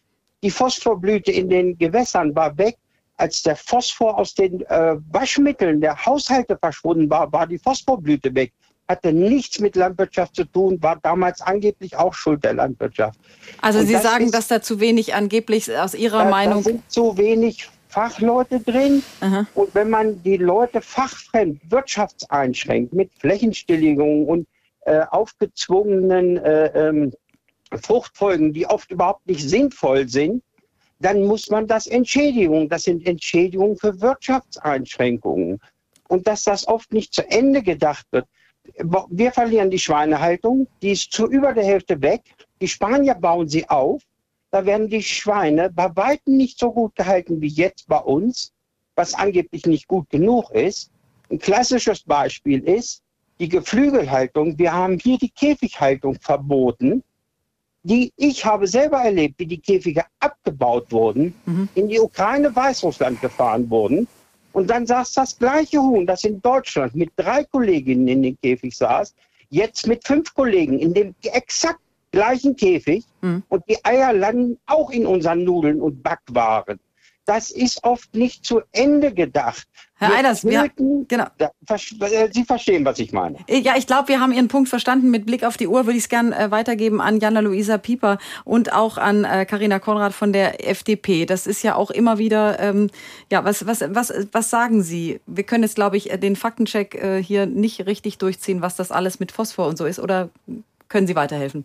Die Phosphorblüte in den Gewässern war weg. Als der Phosphor aus den äh, Waschmitteln der Haushalte verschwunden war, war die Phosphorblüte weg hatte nichts mit Landwirtschaft zu tun, war damals angeblich auch Schuld der Landwirtschaft. Also Und Sie das sagen, ist, dass da zu wenig angeblich aus Ihrer da, Meinung. Da sind zu wenig Fachleute drin. Aha. Und wenn man die Leute fachfremd wirtschaftseinschränkt mit Flächenstilllegungen und äh, aufgezwungenen äh, ähm, Fruchtfolgen, die oft überhaupt nicht sinnvoll sind, dann muss man das Entschädigungen, das sind Entschädigungen für Wirtschaftseinschränkungen. Und dass das oft nicht zu Ende gedacht wird, wir verlieren die Schweinehaltung, die ist zu über der Hälfte weg. Die Spanier bauen sie auf. Da werden die Schweine bei weitem nicht so gut gehalten wie jetzt bei uns, was angeblich nicht gut genug ist. Ein klassisches Beispiel ist die Geflügelhaltung. Wir haben hier die Käfighaltung verboten. Die, ich habe selber erlebt, wie die Käfige abgebaut wurden, mhm. in die Ukraine, Weißrussland gefahren wurden und dann saß das gleiche Huhn, das in Deutschland mit drei Kolleginnen in dem Käfig saß, jetzt mit fünf Kollegen in dem exakt gleichen Käfig. Mhm. Und die Eier landen auch in unseren Nudeln und Backwaren das ist oft nicht zu Ende gedacht. Herr wir Eilers, wir, genau. Äh, Sie verstehen, was ich meine. Äh, ja, ich glaube, wir haben Ihren Punkt verstanden. Mit Blick auf die Uhr würde ich es gerne äh, weitergeben an Jana-Luisa Pieper und auch an Karina Konrad von der FDP. Das ist ja auch immer wieder, ähm, ja, was, was, was, was sagen Sie? Wir können jetzt, glaube ich, den Faktencheck äh, hier nicht richtig durchziehen, was das alles mit Phosphor und so ist. Oder können Sie weiterhelfen?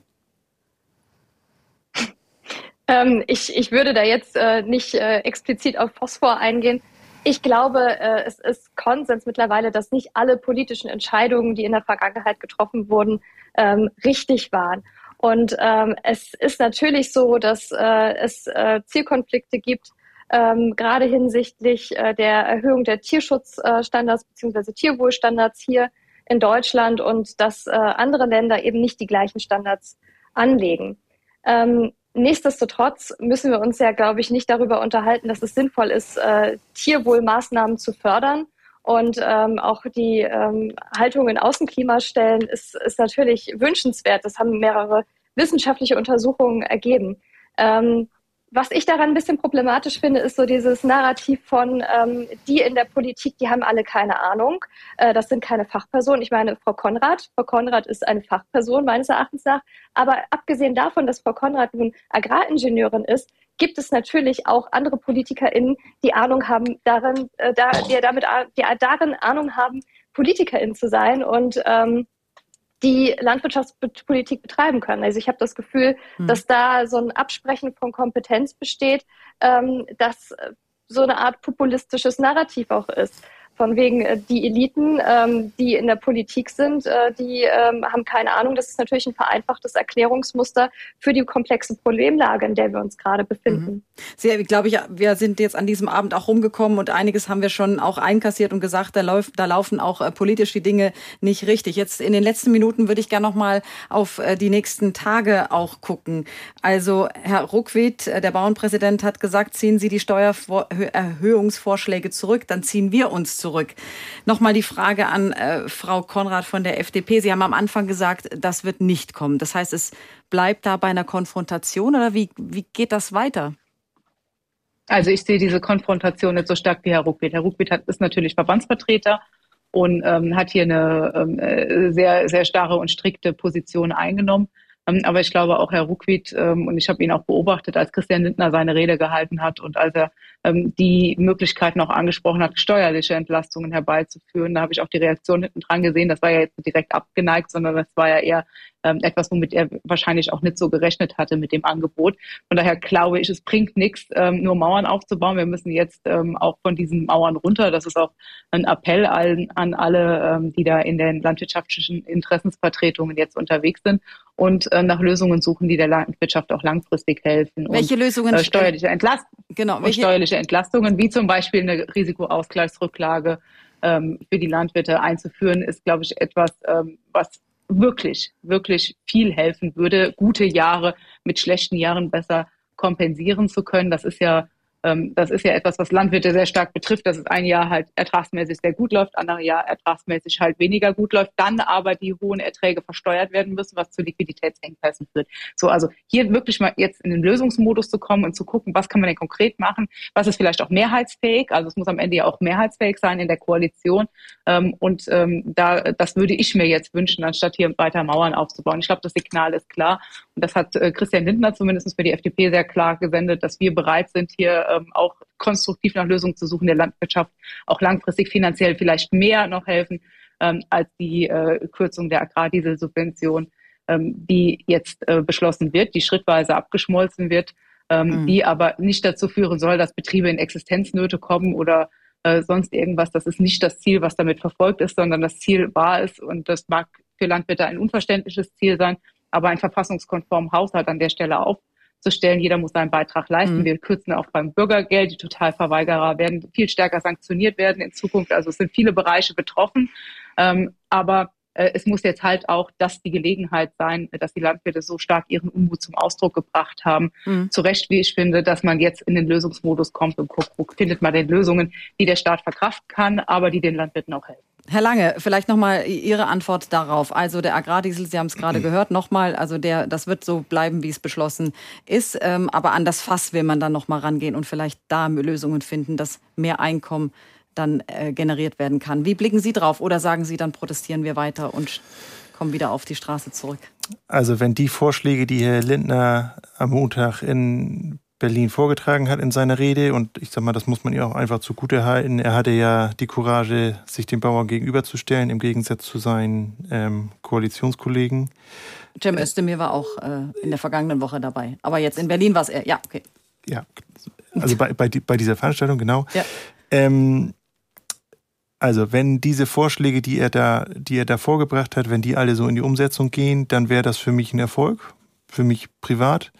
Ähm, ich, ich würde da jetzt äh, nicht äh, explizit auf Phosphor eingehen. Ich glaube, äh, es ist Konsens mittlerweile, dass nicht alle politischen Entscheidungen, die in der Vergangenheit getroffen wurden, ähm, richtig waren. Und ähm, es ist natürlich so, dass äh, es äh, Zielkonflikte gibt, ähm, gerade hinsichtlich äh, der Erhöhung der Tierschutzstandards bzw. Tierwohlstandards hier in Deutschland und dass äh, andere Länder eben nicht die gleichen Standards anlegen. Ähm, nichtsdestotrotz müssen wir uns ja, glaube ich, nicht darüber unterhalten, dass es sinnvoll ist, äh, Tierwohlmaßnahmen zu fördern. Und ähm, auch die ähm, Haltung in Außenklimastellen ist, ist natürlich wünschenswert. Das haben mehrere wissenschaftliche Untersuchungen ergeben. Ähm, was ich daran ein bisschen problematisch finde, ist so dieses Narrativ von, ähm, die in der Politik, die haben alle keine Ahnung. Äh, das sind keine Fachpersonen. Ich meine, Frau Konrad, Frau Konrad ist eine Fachperson meines Erachtens nach. Aber abgesehen davon, dass Frau Konrad nun Agraringenieurin ist, gibt es natürlich auch andere PolitikerInnen, die Ahnung haben darin, äh, da, die damit, die darin Ahnung haben, PolitikerInnen zu sein und ähm, die Landwirtschaftspolitik betreiben können. Also ich habe das Gefühl, hm. dass da so ein Absprechen von Kompetenz besteht, ähm, dass so eine Art populistisches Narrativ auch ist von wegen äh, die Eliten, ähm, die in der Politik sind, äh, die ähm, haben keine Ahnung. Das ist natürlich ein vereinfachtes Erklärungsmuster für die komplexe Problemlage, in der wir uns gerade befinden. Mhm. Sehr, glaube ich, wir sind jetzt an diesem Abend auch rumgekommen und einiges haben wir schon auch einkassiert und gesagt, da, läuft, da laufen auch äh, politisch die Dinge nicht richtig. Jetzt in den letzten Minuten würde ich gerne noch mal auf äh, die nächsten Tage auch gucken. Also Herr Ruckwied, äh, der Bauernpräsident, hat gesagt, ziehen Sie die Steuererhöhungsvorschläge zurück, dann ziehen wir uns zurück zurück. Nochmal die Frage an äh, Frau Konrad von der FDP. Sie haben am Anfang gesagt, das wird nicht kommen. Das heißt, es bleibt da bei einer Konfrontation oder wie, wie geht das weiter? Also ich sehe diese Konfrontation nicht so stark wie Herr Ruckwied. Herr Ruckwied ist natürlich Verbandsvertreter und ähm, hat hier eine ähm, äh, sehr, sehr starre und strikte Position eingenommen. Ähm, aber ich glaube auch Herr Ruckwied, ähm, und ich habe ihn auch beobachtet, als Christian Lindner seine Rede gehalten hat und als er ähm, die Möglichkeiten auch angesprochen hat, steuerliche Entlastungen herbeizuführen. Da habe ich auch die Reaktion hinten dran gesehen. Das war ja jetzt direkt abgeneigt, sondern das war ja eher ähm, etwas, womit er wahrscheinlich auch nicht so gerechnet hatte mit dem Angebot. Von daher glaube ich, es bringt nichts, ähm, nur Mauern aufzubauen. Wir müssen jetzt ähm, auch von diesen Mauern runter. Das ist auch ein Appell an, an alle, ähm, die da in den landwirtschaftlichen Interessensvertretungen jetzt unterwegs sind und äh, nach Lösungen suchen, die der Landwirtschaft auch langfristig helfen. Welche und, Lösungen? Äh, steuerliche, Entlast genau, welche? steuerliche Entlastungen, wie zum Beispiel eine Risikoausgleichsrücklage ähm, für die Landwirte einzuführen, ist, glaube ich, etwas, ähm, was wirklich, wirklich viel helfen würde, gute Jahre mit schlechten Jahren besser kompensieren zu können. Das ist ja das ist ja etwas, was Landwirte sehr stark betrifft, dass es ein Jahr halt ertragsmäßig sehr gut läuft, andere Jahr ertragsmäßig halt weniger gut läuft, dann aber die hohen Erträge versteuert werden müssen, was zu Liquiditätsengpässen führt. So, also hier wirklich mal jetzt in den Lösungsmodus zu kommen und zu gucken, was kann man denn konkret machen, was ist vielleicht auch mehrheitsfähig, also es muss am Ende ja auch mehrheitsfähig sein in der Koalition ähm, und ähm, da, das würde ich mir jetzt wünschen, anstatt hier weiter Mauern aufzubauen. Ich glaube, das Signal ist klar das hat äh, Christian Lindner zumindest für die FDP sehr klar gesendet, dass wir bereit sind, hier ähm, auch konstruktiv nach Lösungen zu suchen, der Landwirtschaft auch langfristig finanziell vielleicht mehr noch helfen ähm, als die äh, Kürzung der Agrardieselsubvention, ähm, die jetzt äh, beschlossen wird, die schrittweise abgeschmolzen wird, mhm. die aber nicht dazu führen soll, dass Betriebe in Existenznöte kommen oder sonst irgendwas. Das ist nicht das Ziel, was damit verfolgt ist, sondern das Ziel war es und das mag für Landwirte ein unverständliches Ziel sein, aber ein verfassungskonformen Haushalt an der Stelle auf zu stellen. Jeder muss seinen Beitrag leisten. Mhm. Wir kürzen auch beim Bürgergeld. Die Totalverweigerer werden viel stärker sanktioniert werden in Zukunft. Also es sind viele Bereiche betroffen. Ähm, aber äh, es muss jetzt halt auch das die Gelegenheit sein, dass die Landwirte so stark ihren Unmut zum Ausdruck gebracht haben. Mhm. Zu Recht, wie ich finde, dass man jetzt in den Lösungsmodus kommt und guckt, wo findet man denn Lösungen, die der Staat verkraften kann, aber die den Landwirten auch helfen. Herr Lange, vielleicht nochmal Ihre Antwort darauf. Also der Agrardiesel, Sie haben es gerade gehört, nochmal, also der, das wird so bleiben, wie es beschlossen ist. Ähm, aber an das Fass will man dann nochmal rangehen und vielleicht da Lösungen finden, dass mehr Einkommen dann äh, generiert werden kann. Wie blicken Sie drauf? Oder sagen Sie, dann protestieren wir weiter und kommen wieder auf die Straße zurück? Also wenn die Vorschläge, die Herr Lindner am Montag in Berlin vorgetragen hat in seiner Rede. Und ich sag mal, das muss man ihr auch einfach zugute halten. Er hatte ja die Courage, sich den Bauern gegenüberzustellen, im Gegensatz zu seinen ähm, Koalitionskollegen. Cem Özdemir war auch äh, in der vergangenen Woche dabei. Aber jetzt in Berlin war es er. Ja, okay. Ja, also bei, bei, bei dieser Veranstaltung, genau. Ja. Ähm, also wenn diese Vorschläge, die er da, die er da vorgebracht hat, wenn die alle so in die Umsetzung gehen, dann wäre das für mich ein Erfolg, für mich privat.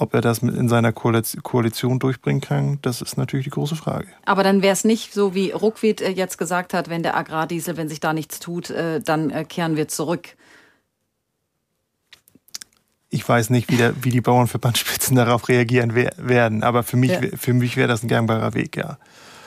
Ob er das in seiner Koalition durchbringen kann, das ist natürlich die große Frage. Aber dann wäre es nicht so, wie Ruckwied äh, jetzt gesagt hat, wenn der Agrardiesel, wenn sich da nichts tut, äh, dann äh, kehren wir zurück. Ich weiß nicht, wie, der, wie die Bauernverbandspitzen darauf reagieren werden, aber für mich, ja. mich wäre das ein gangbarer Weg, ja.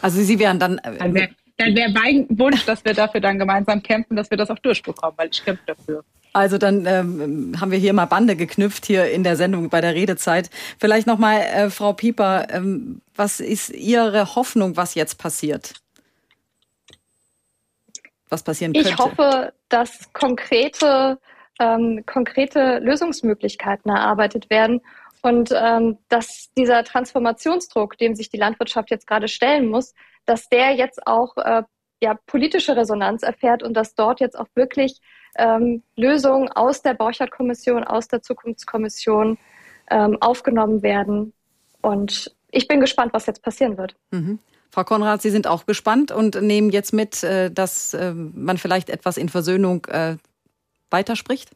Also Sie wären dann. Dann wäre wär mein Wunsch, dass wir dafür dann gemeinsam kämpfen, dass wir das auch durchbekommen, weil ich kämpfe dafür. Also dann ähm, haben wir hier mal Bande geknüpft hier in der Sendung bei der Redezeit. Vielleicht noch mal, äh, Frau Pieper, ähm, was ist Ihre Hoffnung, was jetzt passiert? Was passieren könnte? Ich hoffe, dass konkrete, ähm, konkrete Lösungsmöglichkeiten erarbeitet werden und ähm, dass dieser Transformationsdruck, dem sich die Landwirtschaft jetzt gerade stellen muss, dass der jetzt auch äh, ja, politische Resonanz erfährt und dass dort jetzt auch wirklich ähm, Lösungen aus der Borchardt-Kommission, aus der Zukunftskommission ähm, aufgenommen werden. Und ich bin gespannt, was jetzt passieren wird. Mhm. Frau Konrad, Sie sind auch gespannt und nehmen jetzt mit, äh, dass äh, man vielleicht etwas in Versöhnung äh, weiterspricht?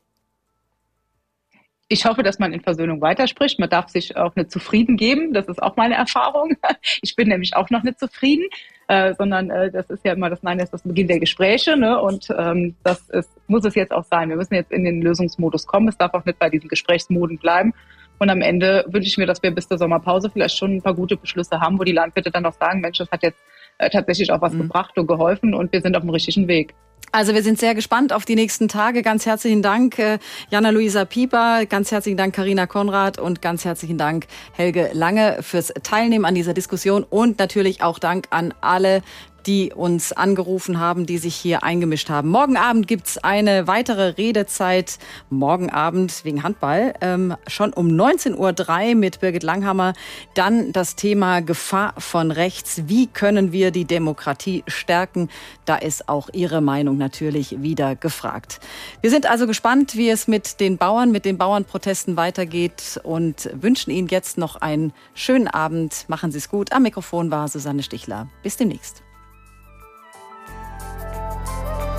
Ich hoffe, dass man in Versöhnung weiterspricht. Man darf sich auch nicht zufrieden geben. Das ist auch meine Erfahrung. Ich bin nämlich auch noch nicht zufrieden äh, sondern äh, das ist ja immer das Nein, das ist das Beginn der Gespräche ne? und ähm, das ist, muss es jetzt auch sein. Wir müssen jetzt in den Lösungsmodus kommen. Es darf auch nicht bei diesen Gesprächsmoden bleiben. Und am Ende wünsche ich mir, dass wir bis zur Sommerpause vielleicht schon ein paar gute Beschlüsse haben, wo die Landwirte dann auch sagen, Mensch, das hat jetzt äh, tatsächlich auch was mhm. gebracht und geholfen und wir sind auf dem richtigen Weg. Also wir sind sehr gespannt auf die nächsten Tage. Ganz herzlichen Dank, äh, Jana-Luisa Pieper, ganz herzlichen Dank, Karina Konrad. Und ganz herzlichen Dank, Helge Lange, fürs Teilnehmen an dieser Diskussion. Und natürlich auch Dank an alle, die uns angerufen haben, die sich hier eingemischt haben. Morgen Abend gibt's eine weitere Redezeit. Morgen Abend wegen Handball. Ähm, schon um 19.03 Uhr mit Birgit Langhammer. Dann das Thema Gefahr von rechts. Wie können wir die Demokratie stärken? Da ist auch Ihre Meinung natürlich wieder gefragt. Wir sind also gespannt, wie es mit den Bauern, mit den Bauernprotesten weitergeht und wünschen Ihnen jetzt noch einen schönen Abend. Machen Sie es gut. Am Mikrofon war Susanne Stichler. Bis demnächst. oh